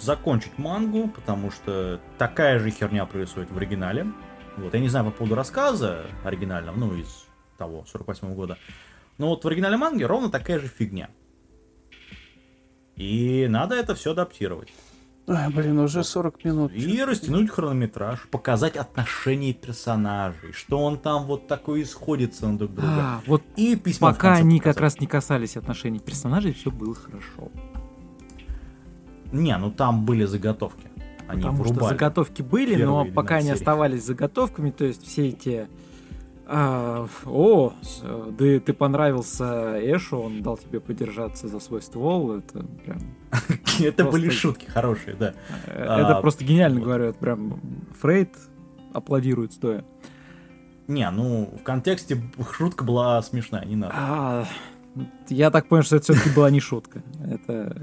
Speaker 3: закончить мангу, потому что такая же херня происходит в оригинале. Вот, я не знаю по поводу рассказа оригинального, ну, из того, 48 года. Но вот в оригинале манги ровно такая же фигня. И надо это все адаптировать.
Speaker 1: Ай, блин, уже 40 минут.
Speaker 3: И растянуть хронометраж, показать отношения персонажей, что он там вот такой исходится на друг друга.
Speaker 2: А, вот
Speaker 3: И письмо
Speaker 2: пока они
Speaker 3: показать.
Speaker 2: как раз не касались отношений персонажей, все было хорошо.
Speaker 3: Не, ну там были заготовки. Они
Speaker 2: Потому что
Speaker 3: врубали.
Speaker 2: заготовки были, но пока они
Speaker 3: 12 серий.
Speaker 2: оставались заготовками, то есть все эти... а, о, ты, ты понравился Эшу, он дал тебе подержаться за свой ствол, это прям...
Speaker 3: Это были шутки хорошие, да.
Speaker 2: э,
Speaker 3: А,
Speaker 2: это просто гениально, говорю, это прям Фрейд аплодирует стоя.
Speaker 3: Не, ну, в контексте шутка была смешная, не надо.
Speaker 2: А, я так понял, что это все-таки была не шутка. Это,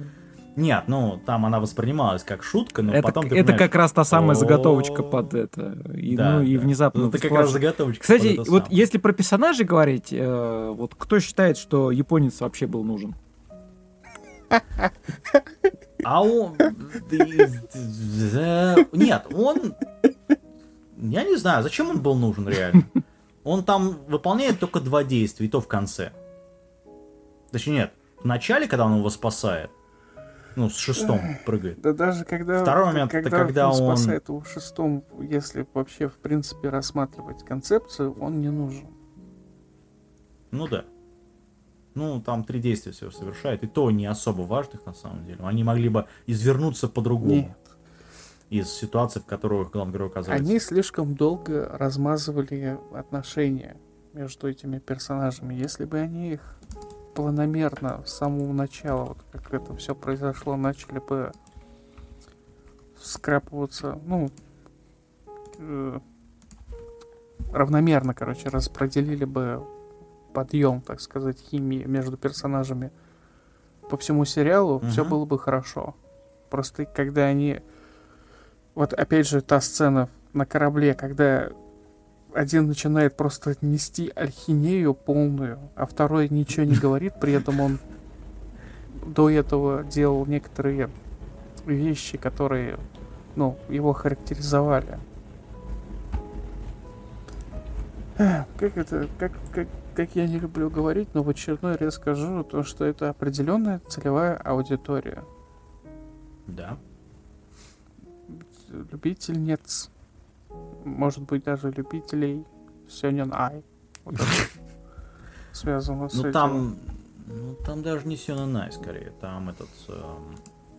Speaker 3: Нет, ну, там она воспринималась как шутка, но
Speaker 2: это,
Speaker 3: потом ты
Speaker 2: это как раз та самая
Speaker 3: «О,
Speaker 2: заготовочка под это. И,
Speaker 3: да,
Speaker 2: ну, и
Speaker 3: да.
Speaker 2: внезапно...
Speaker 3: Ну, это как раз заготовочка.
Speaker 2: Кстати, вот если про персонажей говорить, э, вот кто считает, что японец вообще был нужен?
Speaker 3: А он... Нет, он... Я не знаю, зачем он был нужен реально. Он там выполняет только два действия, и то в конце. Точнее, нет, в начале, когда он его спасает, ну, с шестом прыгает.
Speaker 1: Да даже когда...
Speaker 3: Второй момент, это
Speaker 1: когда,
Speaker 3: когда он-
Speaker 1: спасает его шестом, если вообще, в принципе, рассматривать концепцию, он не нужен.
Speaker 3: Ну да. Ну, там три действия всего совершает, и то не особо важных на самом деле. Они могли бы извернуться по-другому
Speaker 1: Нет.
Speaker 3: из ситуаций, в которых главный герой оказывается.
Speaker 1: Они слишком долго размазывали отношения между этими персонажами. Если бы они их планомерно с самого начала, вот как это все произошло, начали бы скрапываться, ну, э, равномерно, короче, распределили бы подъем, так сказать, химии между персонажами по всему сериалу, все
Speaker 3: Мгм.
Speaker 1: было бы хорошо. Просто когда они... Вот опять же та сцена на корабле, когда один начинает просто нести альхинею полную, а второй ничего не говорит, при этом он до этого делал некоторые вещи, которые, ну, его характеризовали. Как это, как, как, как я не люблю говорить, но в очередной раз скажу, то, что это определенная целевая аудитория.
Speaker 3: Да.
Speaker 1: Любительниц, может быть, даже любителей Сёнэн Ай. Вот связано с
Speaker 3: Ну
Speaker 1: этим.
Speaker 3: там... Ну, там даже не Сёнэнай, скорее. Там этот... эм,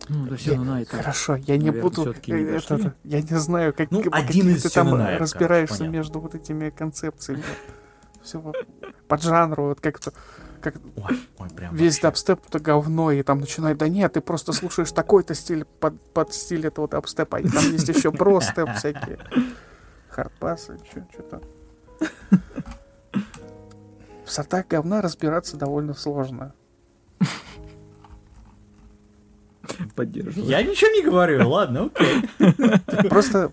Speaker 2: Ну, да.
Speaker 1: Хорошо, я не буду. это- я не знаю, как,
Speaker 3: Ну,
Speaker 1: по
Speaker 3: один из
Speaker 1: ты там разбираешься между вот этими концепциями. Все под жанру, вот как-то как
Speaker 3: Ой, ой, прям
Speaker 1: весь
Speaker 3: вообще.
Speaker 1: дабстеп это говно, и там начинает, да нет, ты просто слушаешь такой-то стиль под, под стиль этого дабстепа, и там есть еще бростеп всякие. Хардбасы, что-то. В сортах говна разбираться довольно сложно.
Speaker 2: Поддерживаю.
Speaker 3: Я ничего не говорю, ладно, окей.
Speaker 1: Просто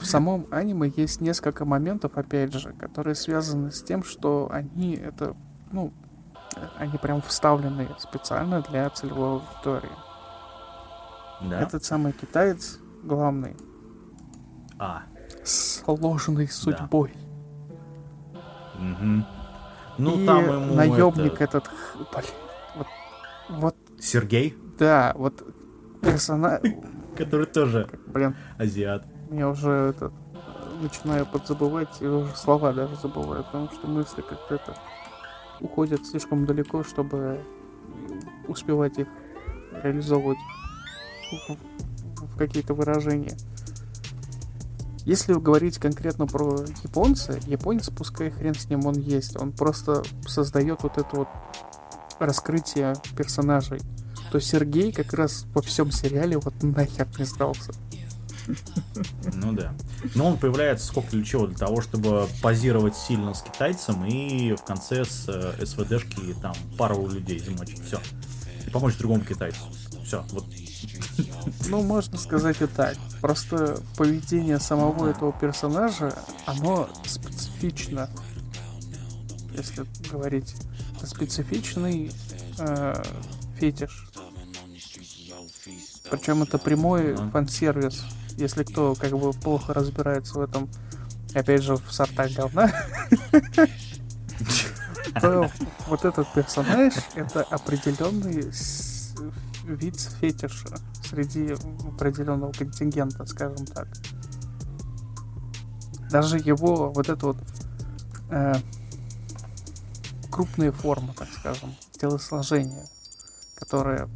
Speaker 1: в самом аниме есть несколько моментов, опять же, которые связаны с тем, что они это, ну, они прям вставлены специально для целевой аудитории.
Speaker 3: Да.
Speaker 1: Этот самый китаец главный,
Speaker 3: А,
Speaker 1: сложной судьбой.
Speaker 3: мгм. Ну,
Speaker 1: и
Speaker 3: там ему
Speaker 1: наемник
Speaker 3: это,
Speaker 1: этот, блин, вот, вот,
Speaker 3: Сергей,
Speaker 1: да, вот персонаж,
Speaker 3: который тоже
Speaker 1: блин,
Speaker 3: азиат.
Speaker 1: я уже этот начинаю подзабывать и уже слова даже забываю, потому что мысли как-то это уходят слишком далеко, чтобы успевать их реализовывать в какие-то выражения. Если говорить конкретно про японца, японец, пускай хрен с ним он есть, он просто создает вот это вот раскрытие персонажей. То Сергей как раз во всем сериале вот нахер не сдался.
Speaker 3: Ну да. Но он появляется сколько для чего? Для того, чтобы позировать сильно с китайцем и в конце с э, СВДшки там пару людей замочить. Все. И помочь другому китайцу. Все. Вот.
Speaker 1: Ну, можно сказать и так. Просто поведение самого этого персонажа, оно специфично. Если говорить, это специфичный э, фетиш. Причем это прямой
Speaker 3: Ага.
Speaker 1: фан-сервис. Если кто как бы плохо разбирается в этом, опять же, в сортах говна, то вот этот персонаж это определенный вид фетиша среди определенного контингента, скажем так. Даже его вот это вот э, крупные формы, так скажем, телосложение, которое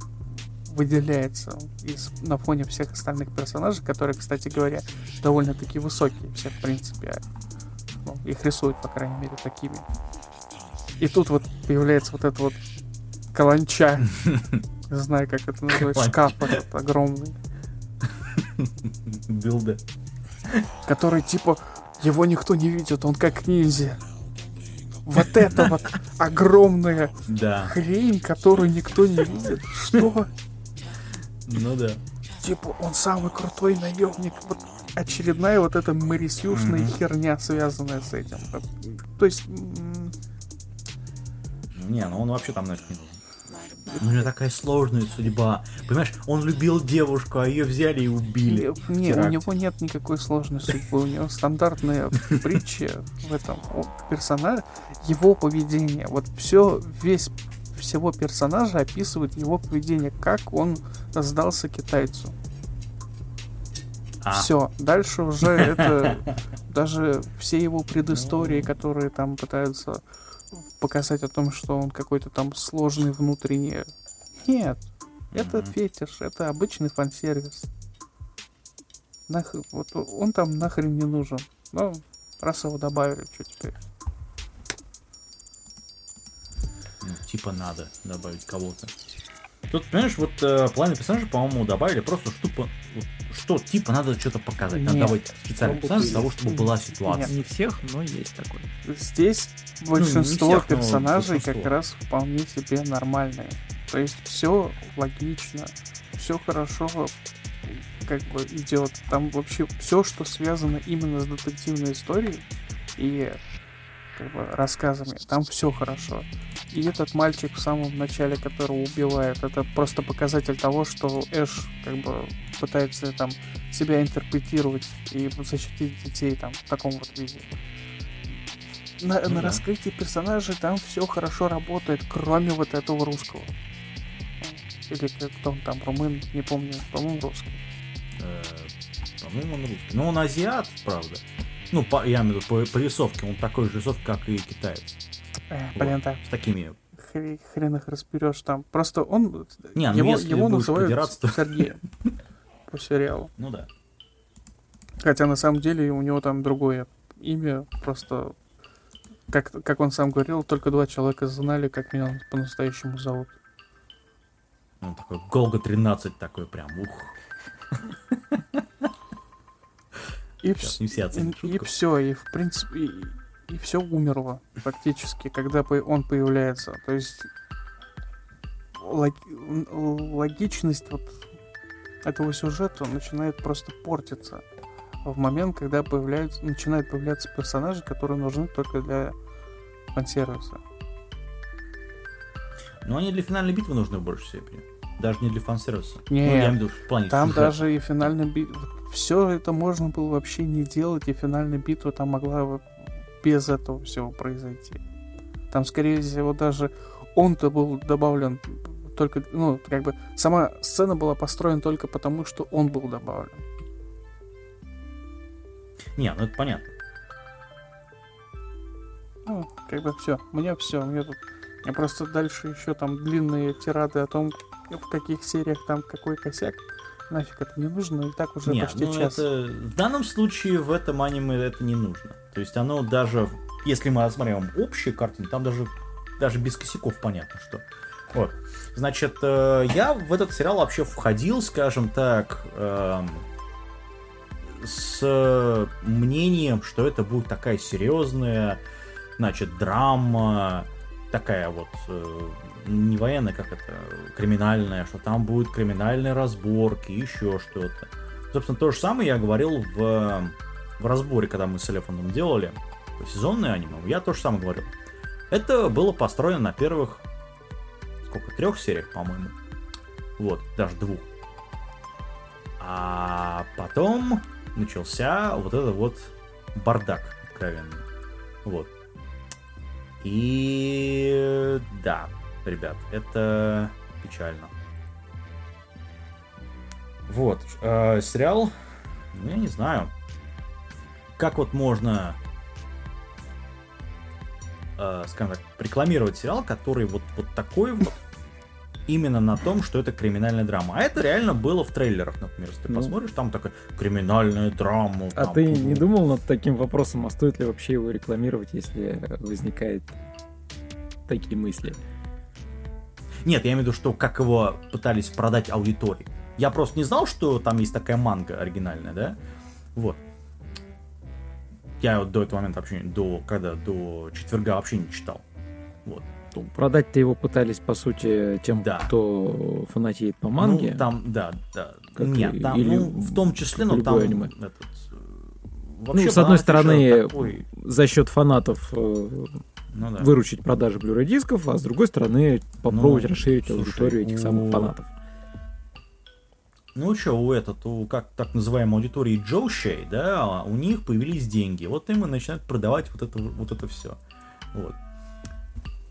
Speaker 1: выделяется из, на фоне всех остальных персонажей, которые, кстати говоря, довольно-таки высокие все, в принципе. Ну, их рисуют, по крайней мере, такими. И тут вот появляется вот это вот каланча. Не знаю, как это называется. Шкаф этот огромный.
Speaker 3: Билды.
Speaker 1: Который типа его никто не видит, он как ниндзя. Вот это вот огромная
Speaker 3: Да.
Speaker 1: хрень, которую никто не видит. Что?
Speaker 3: Ну да.
Speaker 1: Типа, он самый крутой наемник. Вот очередная вот эта Марисюшная
Speaker 3: Мгм.
Speaker 1: херня, связанная с этим. То есть,
Speaker 3: Не, ну он вообще там нафиг не нужен. У него такая сложная судьба. Понимаешь, он любил девушку, а ее взяли и убили.
Speaker 1: не, у него нет никакой сложной судьбы. У него стандартная притча в этом персонаже. Его поведение. Вот все, весь всего персонажа описывает его поведение, как он сдался китайцу.
Speaker 3: А,
Speaker 1: Все, дальше уже это даже все его предыстории, которые там пытаются показать о том, что он какой-то там сложный внутренний. Нет, это
Speaker 3: Мгм.
Speaker 1: фетиш, это обычный фан-сервис. Нах... Вот он там нахрен не нужен. Ну, раз его добавили, что теперь?
Speaker 3: ну, типа надо добавить кого-то. Тут, понимаешь, вот э, половину персонажа, по-моему, добавили просто что, что типа надо что-то показать. Надо
Speaker 1: Нет.
Speaker 3: добавить специальный
Speaker 2: Нет.
Speaker 3: персонаж для того, чтобы была ситуация.
Speaker 2: Не всех, но есть такой.
Speaker 1: Здесь большинство
Speaker 3: Ну, всех,
Speaker 1: персонажей как
Speaker 3: большинство.
Speaker 1: раз вполне себе нормальные. То есть все логично, все хорошо как бы идет. Там вообще все, что связано именно с детективной историей и как бы рассказами, там все хорошо. И этот мальчик в самом начале, которого убивает, это просто показатель того, что Эш как бы пытается там себя интерпретировать и защитить детей там в таком вот виде. На,
Speaker 3: Ну
Speaker 1: на
Speaker 3: да.
Speaker 1: раскрытии персонажей там все хорошо работает, кроме вот этого русского. Или как- кто он там, румын, не помню, по-моему, русский.
Speaker 3: Э, По-моему, он русский. Но он азиат, правда. Ну, по, я имею в виду, по, по рисовке, он такой же рисовки, как и китаец.
Speaker 1: Э,
Speaker 3: Вот. С такими.
Speaker 1: хре- хрен их разберешь там. Просто он,
Speaker 3: Не, ну
Speaker 1: его,
Speaker 3: если
Speaker 1: его называют Сергеем по сериалу.
Speaker 3: Ну да.
Speaker 1: Хотя на самом деле у него там другое имя, просто как, как он сам говорил, только два человека знали, как меня по-настоящему зовут.
Speaker 3: Он такой Голга 13 такой прям, ух.
Speaker 1: И,
Speaker 3: Сейчас не все оценят
Speaker 1: и,
Speaker 3: шутку.
Speaker 1: все, и в принципе, и, все умерло фактически, когда он появляется. То есть лог- логичность вот этого сюжета начинает просто портиться в момент, когда появляются, начинают появляться персонажи, которые нужны только для фан-сервиса.
Speaker 3: Но они для финальной битвы нужны в большей степени. Даже не для фан-сервиса.
Speaker 1: Не,
Speaker 3: ну, я имею в виду в плане
Speaker 1: Там
Speaker 3: сюжета.
Speaker 1: даже и финальная битва... Все это можно было вообще не делать, и финальная битва там могла бы без этого всего произойти. Там, скорее всего, даже он-то был добавлен только... Ну, как бы сама сцена была построена только потому, что он был добавлен.
Speaker 3: Не, ну это понятно.
Speaker 1: Ну, как бы все. Мне все. Мне тут... Я просто дальше еще там длинные тирады о том, в каких сериях там какой косяк. Нафиг это не нужно, и так уже
Speaker 3: Не,
Speaker 1: почти
Speaker 3: ну
Speaker 1: час.
Speaker 3: это... В данном случае в этом аниме это не нужно. То есть оно даже... Если мы рассматриваем общие картины, там даже, даже без косяков понятно, что... Вот. Значит, э, я в этот сериал вообще входил, скажем так, эм, с мнением, что это будет такая серьезная, значит, драма, такая вот э, не военная, как это, криминальная, что там будут криминальные разборки, еще что-то. Собственно, то же самое я говорил в, в разборе, когда мы с Элефантом делали сезонное аниме. Я то же самое говорил. Это было построено на первых, сколько, трех сериях, по-моему. Вот, даже двух. А потом начался вот этот вот бардак откровенный. Вот. И да, ребят, это печально. Вот, э, сериал, ну, я не знаю, как вот можно, э, скажем так, рекламировать сериал, который вот, вот такой вот, именно на том, что это криминальная драма. А это реально было в трейлерах, например. Если ты ну. посмотришь, там такая криминальная драма.
Speaker 2: А
Speaker 3: там,
Speaker 2: ты не думал над таким вопросом, а стоит ли вообще его рекламировать, если возникает такие мысли?
Speaker 3: Нет, я имею в виду, что как его пытались продать аудитории. Я просто не знал, что там есть такая манга оригинальная, да? Вот. Я вот до этого момента вообще, до, когда, до четверга вообще не читал. Вот.
Speaker 2: Ну, продать-то его пытались, по сути, тем, да. кто фанатеет по манге.
Speaker 3: Ну, там, да, да. Как Нет, там, или ну, в том числе, но там аниме. Этот,
Speaker 2: э, вообще, ну, с одной стороны, такой... за счет фанатов э, ну, да. выручить продажи Blu-ray дисков, а с другой стороны попробовать ну, расширить слушай, аудиторию этих самых фанатов.
Speaker 3: Ну что, у этот, у как так называемой аудитории Джоушей, да, у них появились деньги. Вот им и начинают продавать вот это, вот это все. Вот.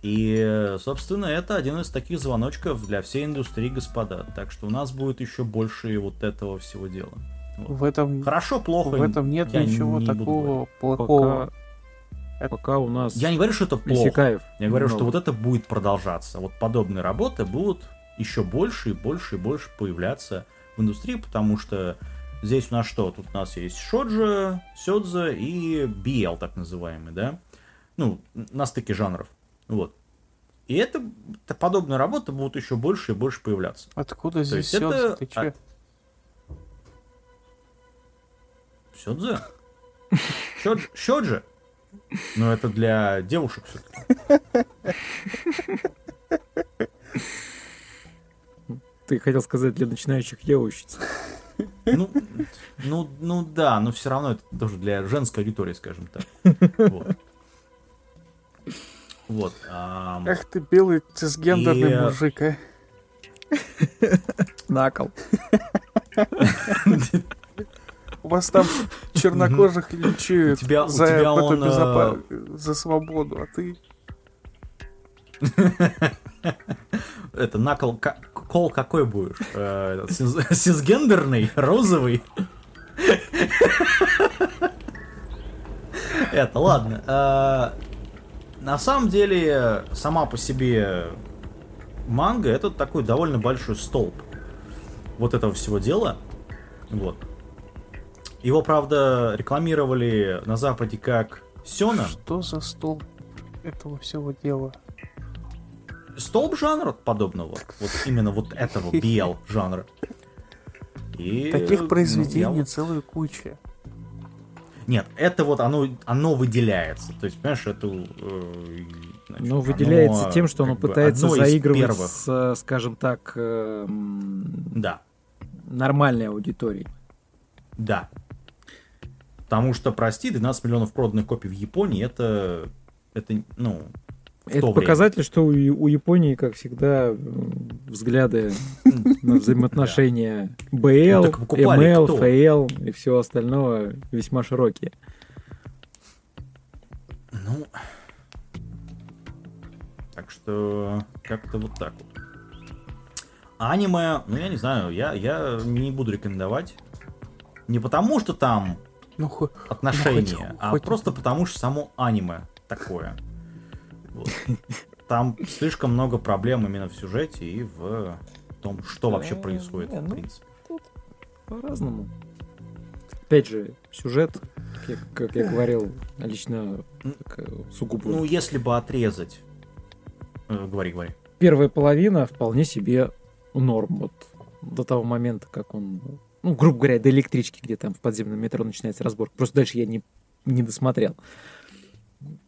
Speaker 3: И, собственно, это один из таких звоночков для всей индустрии, господа. Так что у нас будет еще больше вот этого всего дела.
Speaker 1: Вот. В этом
Speaker 3: хорошо, плохо.
Speaker 1: В этом нет ничего не такого плохого.
Speaker 2: Пока это... Пока у нас...
Speaker 3: Я не говорю, что это плохо. Исекаев Я говорю, много. что вот это будет продолжаться. Вот подобные работы будут еще больше и больше и больше появляться в индустрии, потому что здесь у нас что? Тут у нас есть Шоджа, Сёдза и BL, так называемый, да? Ну, на стыке жанров. Вот. И это, это подобные работы будут еще больше и больше появляться.
Speaker 1: Откуда здесь Сёдза? Это... Ты че? А...
Speaker 3: Сёдзе? Шоджа? Ну, это для девушек все-таки.
Speaker 2: Ты хотел сказать для начинающих девушек.
Speaker 3: Ну, ну, ну да, но все равно это тоже для женской аудитории, скажем так. Вот. Вот.
Speaker 1: А... Эх ты белый цисгендерный и... мужик, а.
Speaker 2: Накол.
Speaker 1: У вас там чернокожих линчуют тебя, за, тебя он, безопа... э... за свободу, а ты...
Speaker 3: Это накол кол какой будешь? Э, сисгендерный, розовый? Это, ладно. Э, на самом деле, сама по себе манга это такой довольно большой столб вот этого всего дела. Вот. Его, правда, рекламировали на Западе как Сёна.
Speaker 1: Что за столб этого всего дела?
Speaker 3: Столб жанра подобного. Вот именно вот этого BL жанра.
Speaker 1: И, Таких произведений ну, целая куча.
Speaker 3: Нет, это вот оно, оно выделяется. То есть, понимаешь, это... Э,
Speaker 2: значит, ну, выделяется оно, тем, что оно пытается заигрывать с, скажем так, э,
Speaker 3: да.
Speaker 2: нормальной аудиторией.
Speaker 3: Да, Потому что, прости, 12 миллионов проданных копий в Японии, это, это ну,
Speaker 2: это показатель, что у, у Японии, как всегда, взгляды на взаимоотношения BL, ML, FL и все остальное весьма широкие.
Speaker 3: Ну, так что как-то вот так вот. Аниме, ну я не знаю, я, я не буду рекомендовать. Не потому, что там ну, отношения, ну, хоть, а хоть... просто потому что само аниме такое. Вот. Там слишком много проблем именно в сюжете и в том, что вообще происходит, в ну, принципе.
Speaker 2: По-разному. Опять же, сюжет, как, как я говорил, лично сугубо.
Speaker 3: Ну, если бы отрезать. Э, говори, говори.
Speaker 2: Первая половина вполне себе норм. Вот до того момента, как он ну, грубо говоря, до электрички, где там в подземном метро начинается разбор. Просто дальше я не, не досмотрел.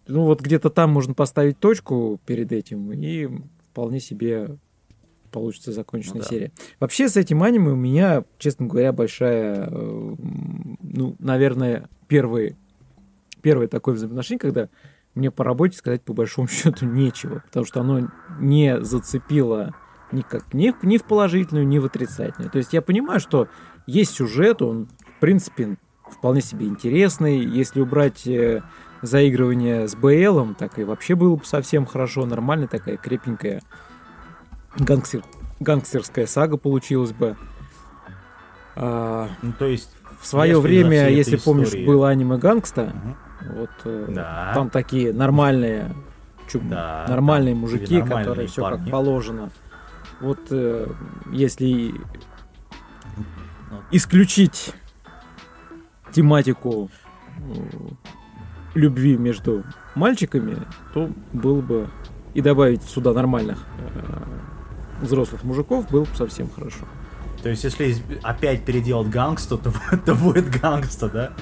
Speaker 2: Ну, вот где-то там можно поставить точку перед этим, и вполне себе получится законченная
Speaker 3: Ну да.
Speaker 2: серия. Вообще с этим аниме у меня, честно говоря, большая, э, ну, наверное, первый, первое такое взаимоотношение, когда мне по работе сказать по большому счету нечего, потому что оно не зацепило никак ни, ни в положительную, ни в отрицательную. То есть я понимаю, что есть сюжет, он, в принципе, вполне себе интересный. Если убрать э, заигрывание с БЛом, так и вообще было бы совсем хорошо, нормально такая крепенькая гангстер, гангстерская сага получилась бы. А,
Speaker 3: Ну, то есть,
Speaker 2: в свое время, если помнишь,
Speaker 3: историей-
Speaker 2: было аниме Гангста,
Speaker 3: мгм,
Speaker 2: вот э,
Speaker 3: Да.
Speaker 2: там такие нормальные, чу-
Speaker 3: Да,
Speaker 2: нормальные мужики,
Speaker 3: нормальные
Speaker 2: которые все как положено. Вот э, если. Исключить тематику э, любви между мальчиками, то было бы и добавить сюда нормальных э, взрослых мужиков было бы совсем хорошо.
Speaker 3: То есть, если опять переделать Gangsta, то, то будет Gangsta, да?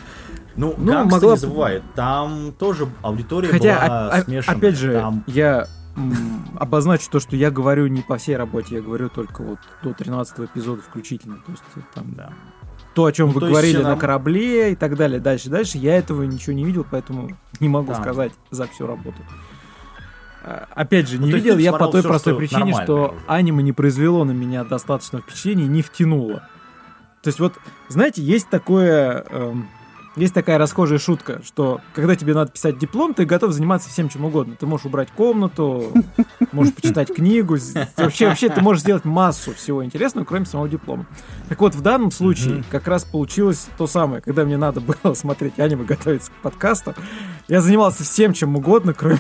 Speaker 3: Ну,
Speaker 2: Ну,
Speaker 3: Gangsta
Speaker 2: могла
Speaker 3: не
Speaker 2: бы-
Speaker 3: забывай, там тоже аудитория
Speaker 2: Хотя,
Speaker 3: была
Speaker 2: о- о-
Speaker 3: смешанная.
Speaker 2: опять же,
Speaker 3: Там-
Speaker 2: я обозначу то, что я говорю не по всей работе, я говорю только вот до 13 эпизода включительно. То есть э, там
Speaker 3: да.
Speaker 2: то, о чем
Speaker 3: Ну,
Speaker 2: вы говорили на корабле и так далее, дальше, дальше, я этого ничего не видел, поэтому не могу
Speaker 3: Да.
Speaker 2: сказать за всю работу. А, Опять же, не
Speaker 3: Ну,
Speaker 2: видел я по той
Speaker 3: всё,
Speaker 2: простой
Speaker 3: что
Speaker 2: причине, что
Speaker 3: уже.
Speaker 2: аниме не произвело на меня достаточно впечатления, не втянуло. То есть вот, знаете, есть такое... эм, есть такая расхожая шутка, что когда тебе надо писать диплом, ты готов заниматься всем чем угодно. Ты можешь убрать комнату, можешь почитать книгу. Вообще, вообще ты можешь сделать массу всего интересного, кроме самого диплома. Так вот, в данном случае как раз получилось то самое. Когда мне надо было смотреть аниме, готовиться к подкасту, я занимался всем чем угодно, кроме,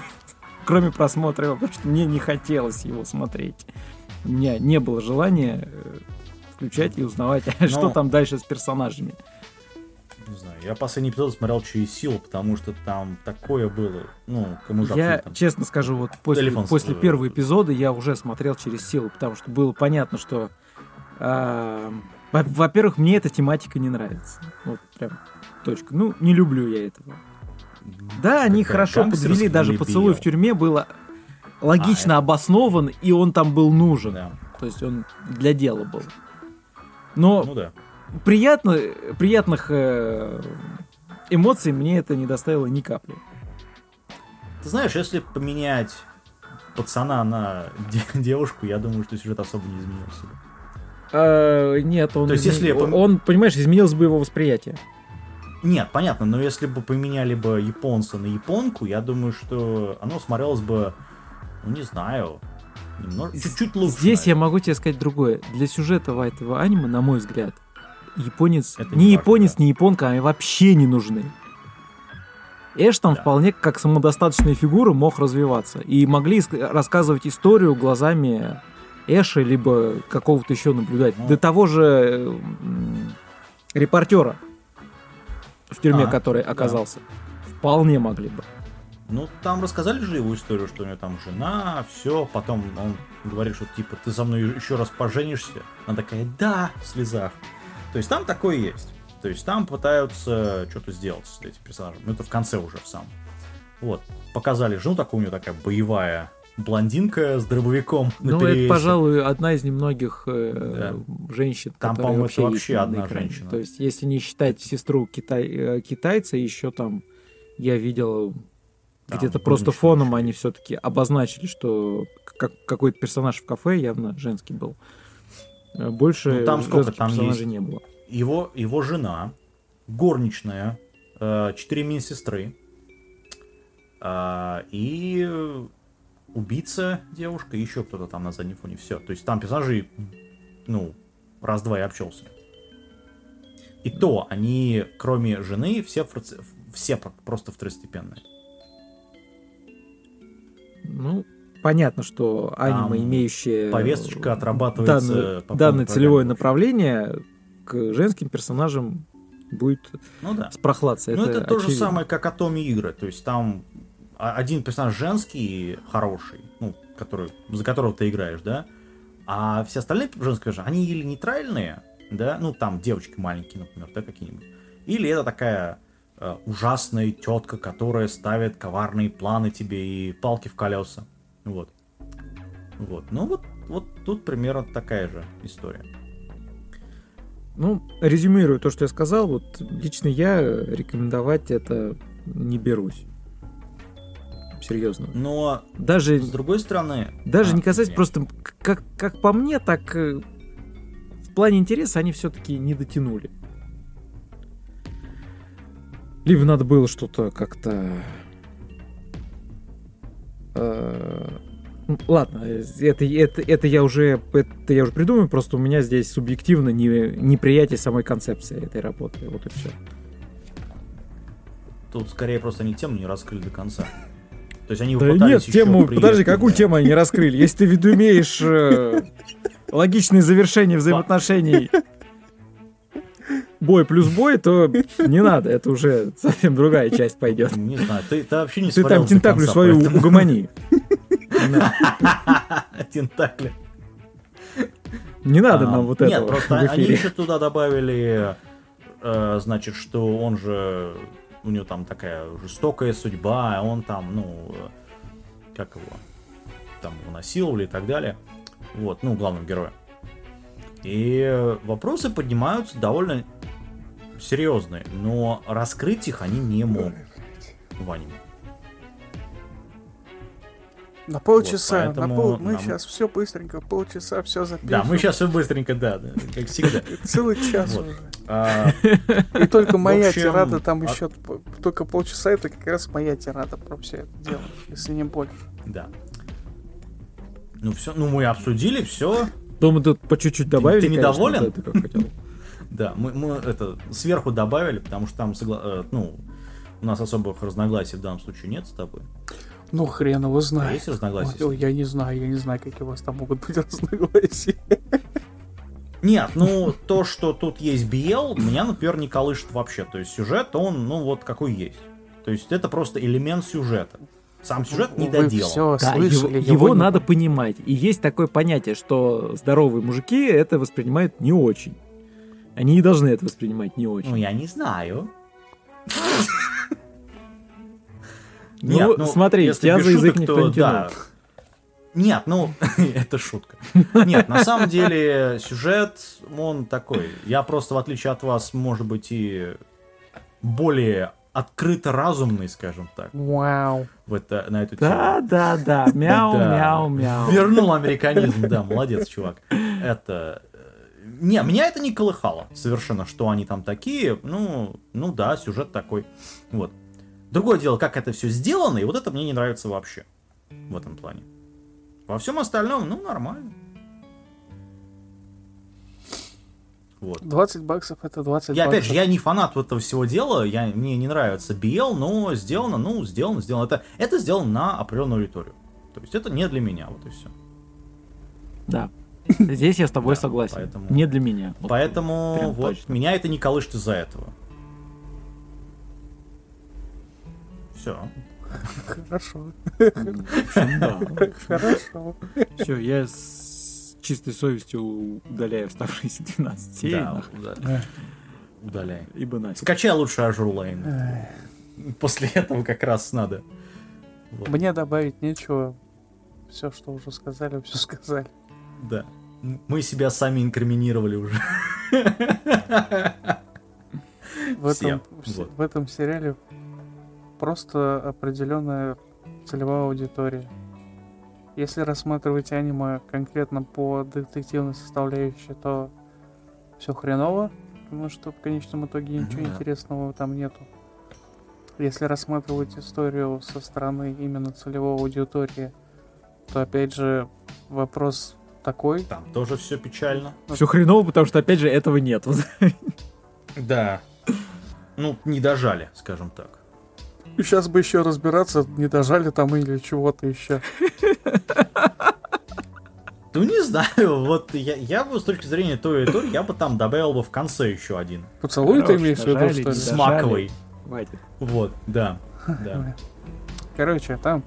Speaker 2: кроме просмотра его, потому что мне не хотелось его смотреть. У меня не было желания э, включать и узнавать, что
Speaker 3: Ну.
Speaker 2: там дальше с персонажами.
Speaker 3: Не знаю, я последний эпизод смотрел через силу, потому что там такое было, ну, кому
Speaker 2: Я честно скажу, вот после,
Speaker 3: Телефон
Speaker 2: после
Speaker 3: свой.
Speaker 2: первого эпизода я уже смотрел через силу, потому что было понятно, что, во- во-первых, мне эта тематика не нравится. Вот прям точка. Ну, не люблю я этого. Да, они хорошо подвели, даже
Speaker 3: или
Speaker 2: поцелуй в тюрьме было логично
Speaker 3: А,
Speaker 2: обоснован, и он там был нужен.
Speaker 3: Да.
Speaker 2: То есть он для дела был. Но
Speaker 3: Ну да.
Speaker 2: Приятно, приятных э, эмоций мне это не доставило ни капли.
Speaker 3: Ты знаешь, если поменять пацана на де- девушку, я думаю, что сюжет особо не изменился.
Speaker 2: Э, нет, он,
Speaker 3: То есть, если я пом-
Speaker 2: он, понимаешь, изменилось бы его восприятие.
Speaker 3: Нет, понятно, но если бы поменяли бы японца на японку, я думаю, что оно смотрелось бы, ну не знаю, немного, чуть-чуть лучше.
Speaker 2: Здесь я
Speaker 3: наверное.
Speaker 2: могу тебе сказать другое. Для сюжета этого аниме, на мой взгляд, японец,
Speaker 3: Это
Speaker 2: не
Speaker 3: не важно,
Speaker 2: японец,
Speaker 3: да.
Speaker 2: не японка, они вообще не нужны. Эш там
Speaker 3: Да.
Speaker 2: вполне как самодостаточная фигура мог развиваться. И могли рассказывать историю глазами Эша, либо какого-то еще наблюдателя.
Speaker 3: Ну.
Speaker 2: До того же репортера в тюрьме,
Speaker 3: А,
Speaker 2: который
Speaker 3: да.
Speaker 2: оказался. Вполне могли бы.
Speaker 3: Ну, там рассказали же его историю, что у него там жена, все, потом он говорит, что типа ты со мной еще раз поженишься. Она такая, да, в слезах. То есть там такое есть. То есть там пытаются что-то сделать с этим персонажем. Ну, это в конце уже в самом. Вот. Показали жену, такую у нее такая боевая блондинка с дробовиком
Speaker 2: Ну, это, пожалуй, одна из немногих э, женщин,
Speaker 3: Там, по-моему,
Speaker 2: вообще,
Speaker 3: вообще
Speaker 2: на
Speaker 3: одна женщина.
Speaker 2: То есть, если не считать сестру китай, э, китайца, еще там я видел
Speaker 3: Там
Speaker 2: где-то просто фоном они все-таки обозначили, что как, какой-то персонаж в кафе явно женский был. Э, Больше
Speaker 3: Ну, там сколько там есть?
Speaker 2: не было.
Speaker 3: его, его жена, горничная, э, четыре мини-сестры э, и э, убийца девушка, еще кто-то там на заднем фоне. Все. То есть там персонажей, ну, раз-два и обчелся. И то они, кроме жены, все, все про- просто второстепенные.
Speaker 2: Ну, понятно, что
Speaker 3: Там
Speaker 2: аниме, имеющее
Speaker 3: повесточка отрабатывается
Speaker 2: данное,
Speaker 3: по
Speaker 2: данное
Speaker 3: программе,
Speaker 2: целевое
Speaker 3: общем.
Speaker 2: направление к женским персонажам будет
Speaker 3: Ну да.
Speaker 2: спрохлаться.
Speaker 3: Ну, это, то же самое, как Атоми игры. То есть там а- один персонаж женский, хороший, ну, который, за которого ты играешь, да, а все остальные женские персонажи, они или нейтральные, да, ну там девочки маленькие, например, да, какие-нибудь. Или это такая э, ужасная тетка, которая ставит коварные планы тебе и палки в колеса. Вот. Вот. Ну вот, вот тут примерно такая же история.
Speaker 2: Ну, резюмирую то, что я сказал, вот лично я рекомендовать это не берусь. Серьезно.
Speaker 3: Но
Speaker 2: Даже,
Speaker 3: с другой стороны...
Speaker 2: даже
Speaker 3: А,
Speaker 2: не касаясь
Speaker 3: нет.
Speaker 2: просто, как, как по мне, так э, в плане интереса они все-таки не дотянули. Либо надо было что-то как-то... э, Ладно, это, это, это я уже это я уже придумаю, просто у меня здесь субъективно не, неприятие самой концепции этой работы. Вот и все.
Speaker 3: Тут скорее просто они тему не раскрыли до конца. То есть они
Speaker 2: Да нет, тему, подожди, какую тему они не раскрыли? Если ты в виду имеешь э, логичное завершение взаимоотношений бой плюс бой, то не надо, это уже совсем другая часть пойдет.
Speaker 3: Не знаю, ты, ты вообще не
Speaker 2: Ты там тентаклю свою
Speaker 3: поэтому-
Speaker 2: угомони.
Speaker 3: Тентакли.
Speaker 2: Не надо
Speaker 3: А,
Speaker 2: нам вот
Speaker 3: Нет,
Speaker 2: этого
Speaker 3: просто они еще туда добавили, э, значит, что он же, у него там такая жестокая судьба, он там, ну, э, как его, там насиловали и так далее. Вот, ну, главного героя. И э, вопросы поднимаются довольно серьезные, но раскрыть их они не могут в аниме.
Speaker 1: На полчаса,
Speaker 3: Вот,
Speaker 1: на
Speaker 3: поэтому
Speaker 1: пол... мы
Speaker 3: нам-
Speaker 1: сейчас все быстренько, полчаса все запишем.
Speaker 3: Да, мы сейчас все быстренько, да, да, как всегда.
Speaker 1: Целый час
Speaker 3: Вот.
Speaker 1: уже.
Speaker 3: А,
Speaker 1: И только моя
Speaker 3: общем,
Speaker 1: тирада там
Speaker 3: а-
Speaker 1: еще только полчаса, это как раз моя тирада про все это дело, если не больше.
Speaker 3: Да. Ну все, ну мы обсудили все.
Speaker 2: Думаю, тут по чуть-чуть добавили.
Speaker 3: ты недоволен?
Speaker 2: да, ты как хотел.
Speaker 3: Да, мы, мы это сверху добавили, потому что там согла- э, ну у нас особых разногласий в данном случае нет с тобой.
Speaker 1: Ну хрен его
Speaker 3: А
Speaker 1: знает.
Speaker 3: есть разногласия?
Speaker 1: Ой, я не знаю, я не знаю, какие у вас там могут быть разногласия.
Speaker 3: Нет, ну то, что тут есть BL, меня, например, не колышет вообще. То есть сюжет, он, ну вот какой есть. То есть это просто элемент сюжета. Сам сюжет не
Speaker 1: Вы
Speaker 3: доделан.
Speaker 1: все
Speaker 2: Да,
Speaker 1: слышали,
Speaker 2: его, его
Speaker 1: не-
Speaker 2: надо понимать. И есть такое понятие, что здоровые мужики это воспринимают не очень. Они не должны это воспринимать не очень.
Speaker 3: Ну я не знаю.
Speaker 2: Ну, смотри,
Speaker 3: если
Speaker 2: тебя
Speaker 3: без
Speaker 2: за язык никто
Speaker 3: то
Speaker 2: не тянул.
Speaker 3: Нет, ну, это шутка. Нет, на самом деле сюжет, он такой. Я просто, в отличие от вас, может быть, и более открыто разумный, скажем так,
Speaker 1: Вау.
Speaker 3: в это, на эту тему.
Speaker 2: Да, да, да. Мяу, мяу, мяу.
Speaker 3: Вернул американизм, да, молодец, чувак. Это... Не, меня это не колыхало совершенно, что они там такие. Ну, ну да, сюжет такой. Вот. Другое дело, как это все сделано, и вот это мне не нравится вообще в этом плане. Во всем остальном, ну, нормально. Вот.
Speaker 1: 20 баксов это 20
Speaker 3: Я опять
Speaker 1: баксов.
Speaker 3: же, я не фанат вот этого всего дела, я, мне не нравится BL, но сделано, ну, сделано, сделано. Это, это сделано на определенную аудиторию. То есть это не для меня, вот и все.
Speaker 2: Да. Здесь я с тобой
Speaker 3: Да,
Speaker 2: согласен.
Speaker 3: поэтому-
Speaker 2: Не для меня. Вот
Speaker 3: Поэтому вот
Speaker 2: точно.
Speaker 3: меня это не колышет из-за этого. Все.
Speaker 1: Хорошо.
Speaker 2: В общем, да.
Speaker 1: Хорошо.
Speaker 2: Все, я с чистой совестью удаляю оставшиеся 12 серий,
Speaker 3: Да, удаляй. Удаляй.
Speaker 2: ибо нафиг.
Speaker 3: Скачай лучше Azur Lane.
Speaker 1: Эх,
Speaker 3: После этого как раз надо.
Speaker 1: Мне добавить нечего. Все, что уже сказали, все сказали.
Speaker 3: Да. Мы себя сами инкриминировали уже.
Speaker 1: В этом,
Speaker 3: вот.
Speaker 1: в этом сериале просто определенная целевая аудитория. Если рассматривать аниме конкретно по детективной составляющей, то все хреново, потому что в конечном итоге ничего
Speaker 3: Да.
Speaker 1: интересного там нету. Если рассматривать историю со стороны именно целевой аудитории, то опять же вопрос такой.
Speaker 3: Там тоже все печально.
Speaker 2: Все хреново, потому что, опять же, этого нет.
Speaker 3: Да. Ну, не дожали, скажем так.
Speaker 1: Сейчас бы еще разбираться, не дожали там или чего-то еще.
Speaker 3: Ну, не знаю, вот я, я бы с точки зрения той и той, я бы там добавил бы в конце еще один.
Speaker 1: Поцелуй ты
Speaker 2: Хорош,
Speaker 1: имеешь в виду, что ли?
Speaker 3: С
Speaker 2: дожали.
Speaker 3: маковой.
Speaker 2: Хватит.
Speaker 3: Вот, да. Да.
Speaker 1: Короче, там...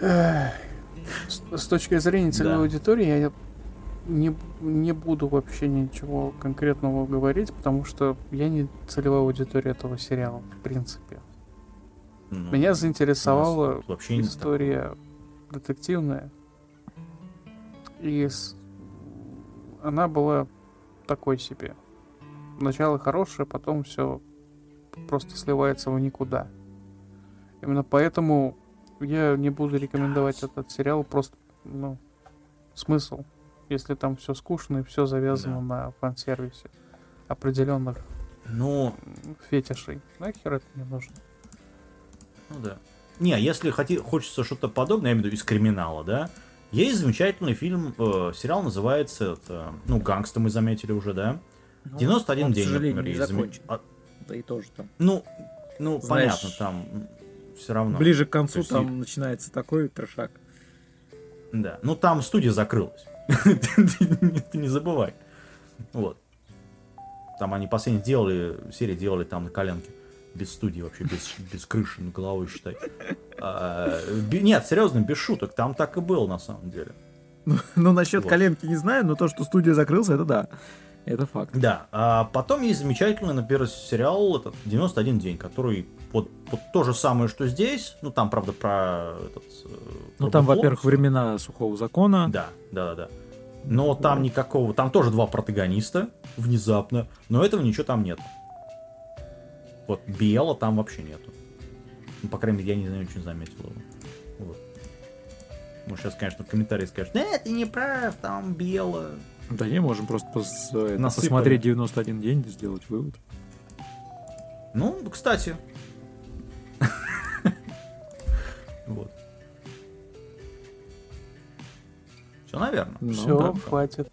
Speaker 1: С с точки зрения целевой
Speaker 3: Да.
Speaker 1: аудитории, я не, не буду вообще ничего конкретного говорить, потому что я не целевая аудитория этого сериала, в принципе.
Speaker 3: Ну,
Speaker 1: Меня заинтересовала
Speaker 3: вообще
Speaker 1: история детективная. И с- она была такой себе. Начало хорошее, потом все просто сливается в никуда. Именно поэтому я не буду рекомендовать этот сериал просто, ну, смысл, если там все скучно и все завязано на фан-сервисе определенных
Speaker 3: Ну,
Speaker 1: фетишей. Нахер это не нужно?
Speaker 3: Ну да. Не, если хоти, хочется что-то подобное, я имею в виду из криминала, да, есть замечательный фильм, э, сериал называется, это, ну, «Гангста» мы заметили уже, да?
Speaker 2: Ну,
Speaker 3: 91
Speaker 2: он,
Speaker 3: день,
Speaker 2: к сожалению,
Speaker 3: например,
Speaker 2: не
Speaker 3: есть.
Speaker 2: закончен.
Speaker 3: а,
Speaker 2: Да и тоже там.
Speaker 3: ну, ну,
Speaker 2: Знаешь,
Speaker 3: понятно, там все равно.
Speaker 2: Ближе к концу
Speaker 3: есть
Speaker 2: там начинается такой трешак.
Speaker 3: Да. Ну, там студия закрылась. Ты не забывай. Вот. Там они последние делали, серии делали там на коленке. Без студии вообще, без, без крыши над головой, считай. А, нет, серьезно, без шуток. Там так и было, на самом деле.
Speaker 2: Ну, насчет
Speaker 3: Вот.
Speaker 2: коленки не знаю, но то, что студия закрылся, это да. Это факт.
Speaker 3: Да, а потом есть замечательный, например, сериал этот 91 день, который вот, вот то же самое, что здесь. Ну, там, правда, про этот... э,
Speaker 2: Ну,
Speaker 3: про
Speaker 2: там, во-первых, времена сухого закона.
Speaker 3: Да, да, да, да. Но там никакого... Там тоже два протагониста внезапно, но этого ничего там нет. Вот Биела там вообще нету. Ну, по крайней мере, я не знаю, очень заметил его. Вот. Ну, сейчас, конечно, в комментарии скажут, да, ты не прав, там Биела.
Speaker 2: Да не, можем просто пос-
Speaker 3: Насыпали.
Speaker 2: посмотреть 91 день, сделать вывод.
Speaker 3: Ну, кстати. Вот. Все, наверное.
Speaker 2: Ну,
Speaker 1: Все,
Speaker 2: да.
Speaker 1: хватит.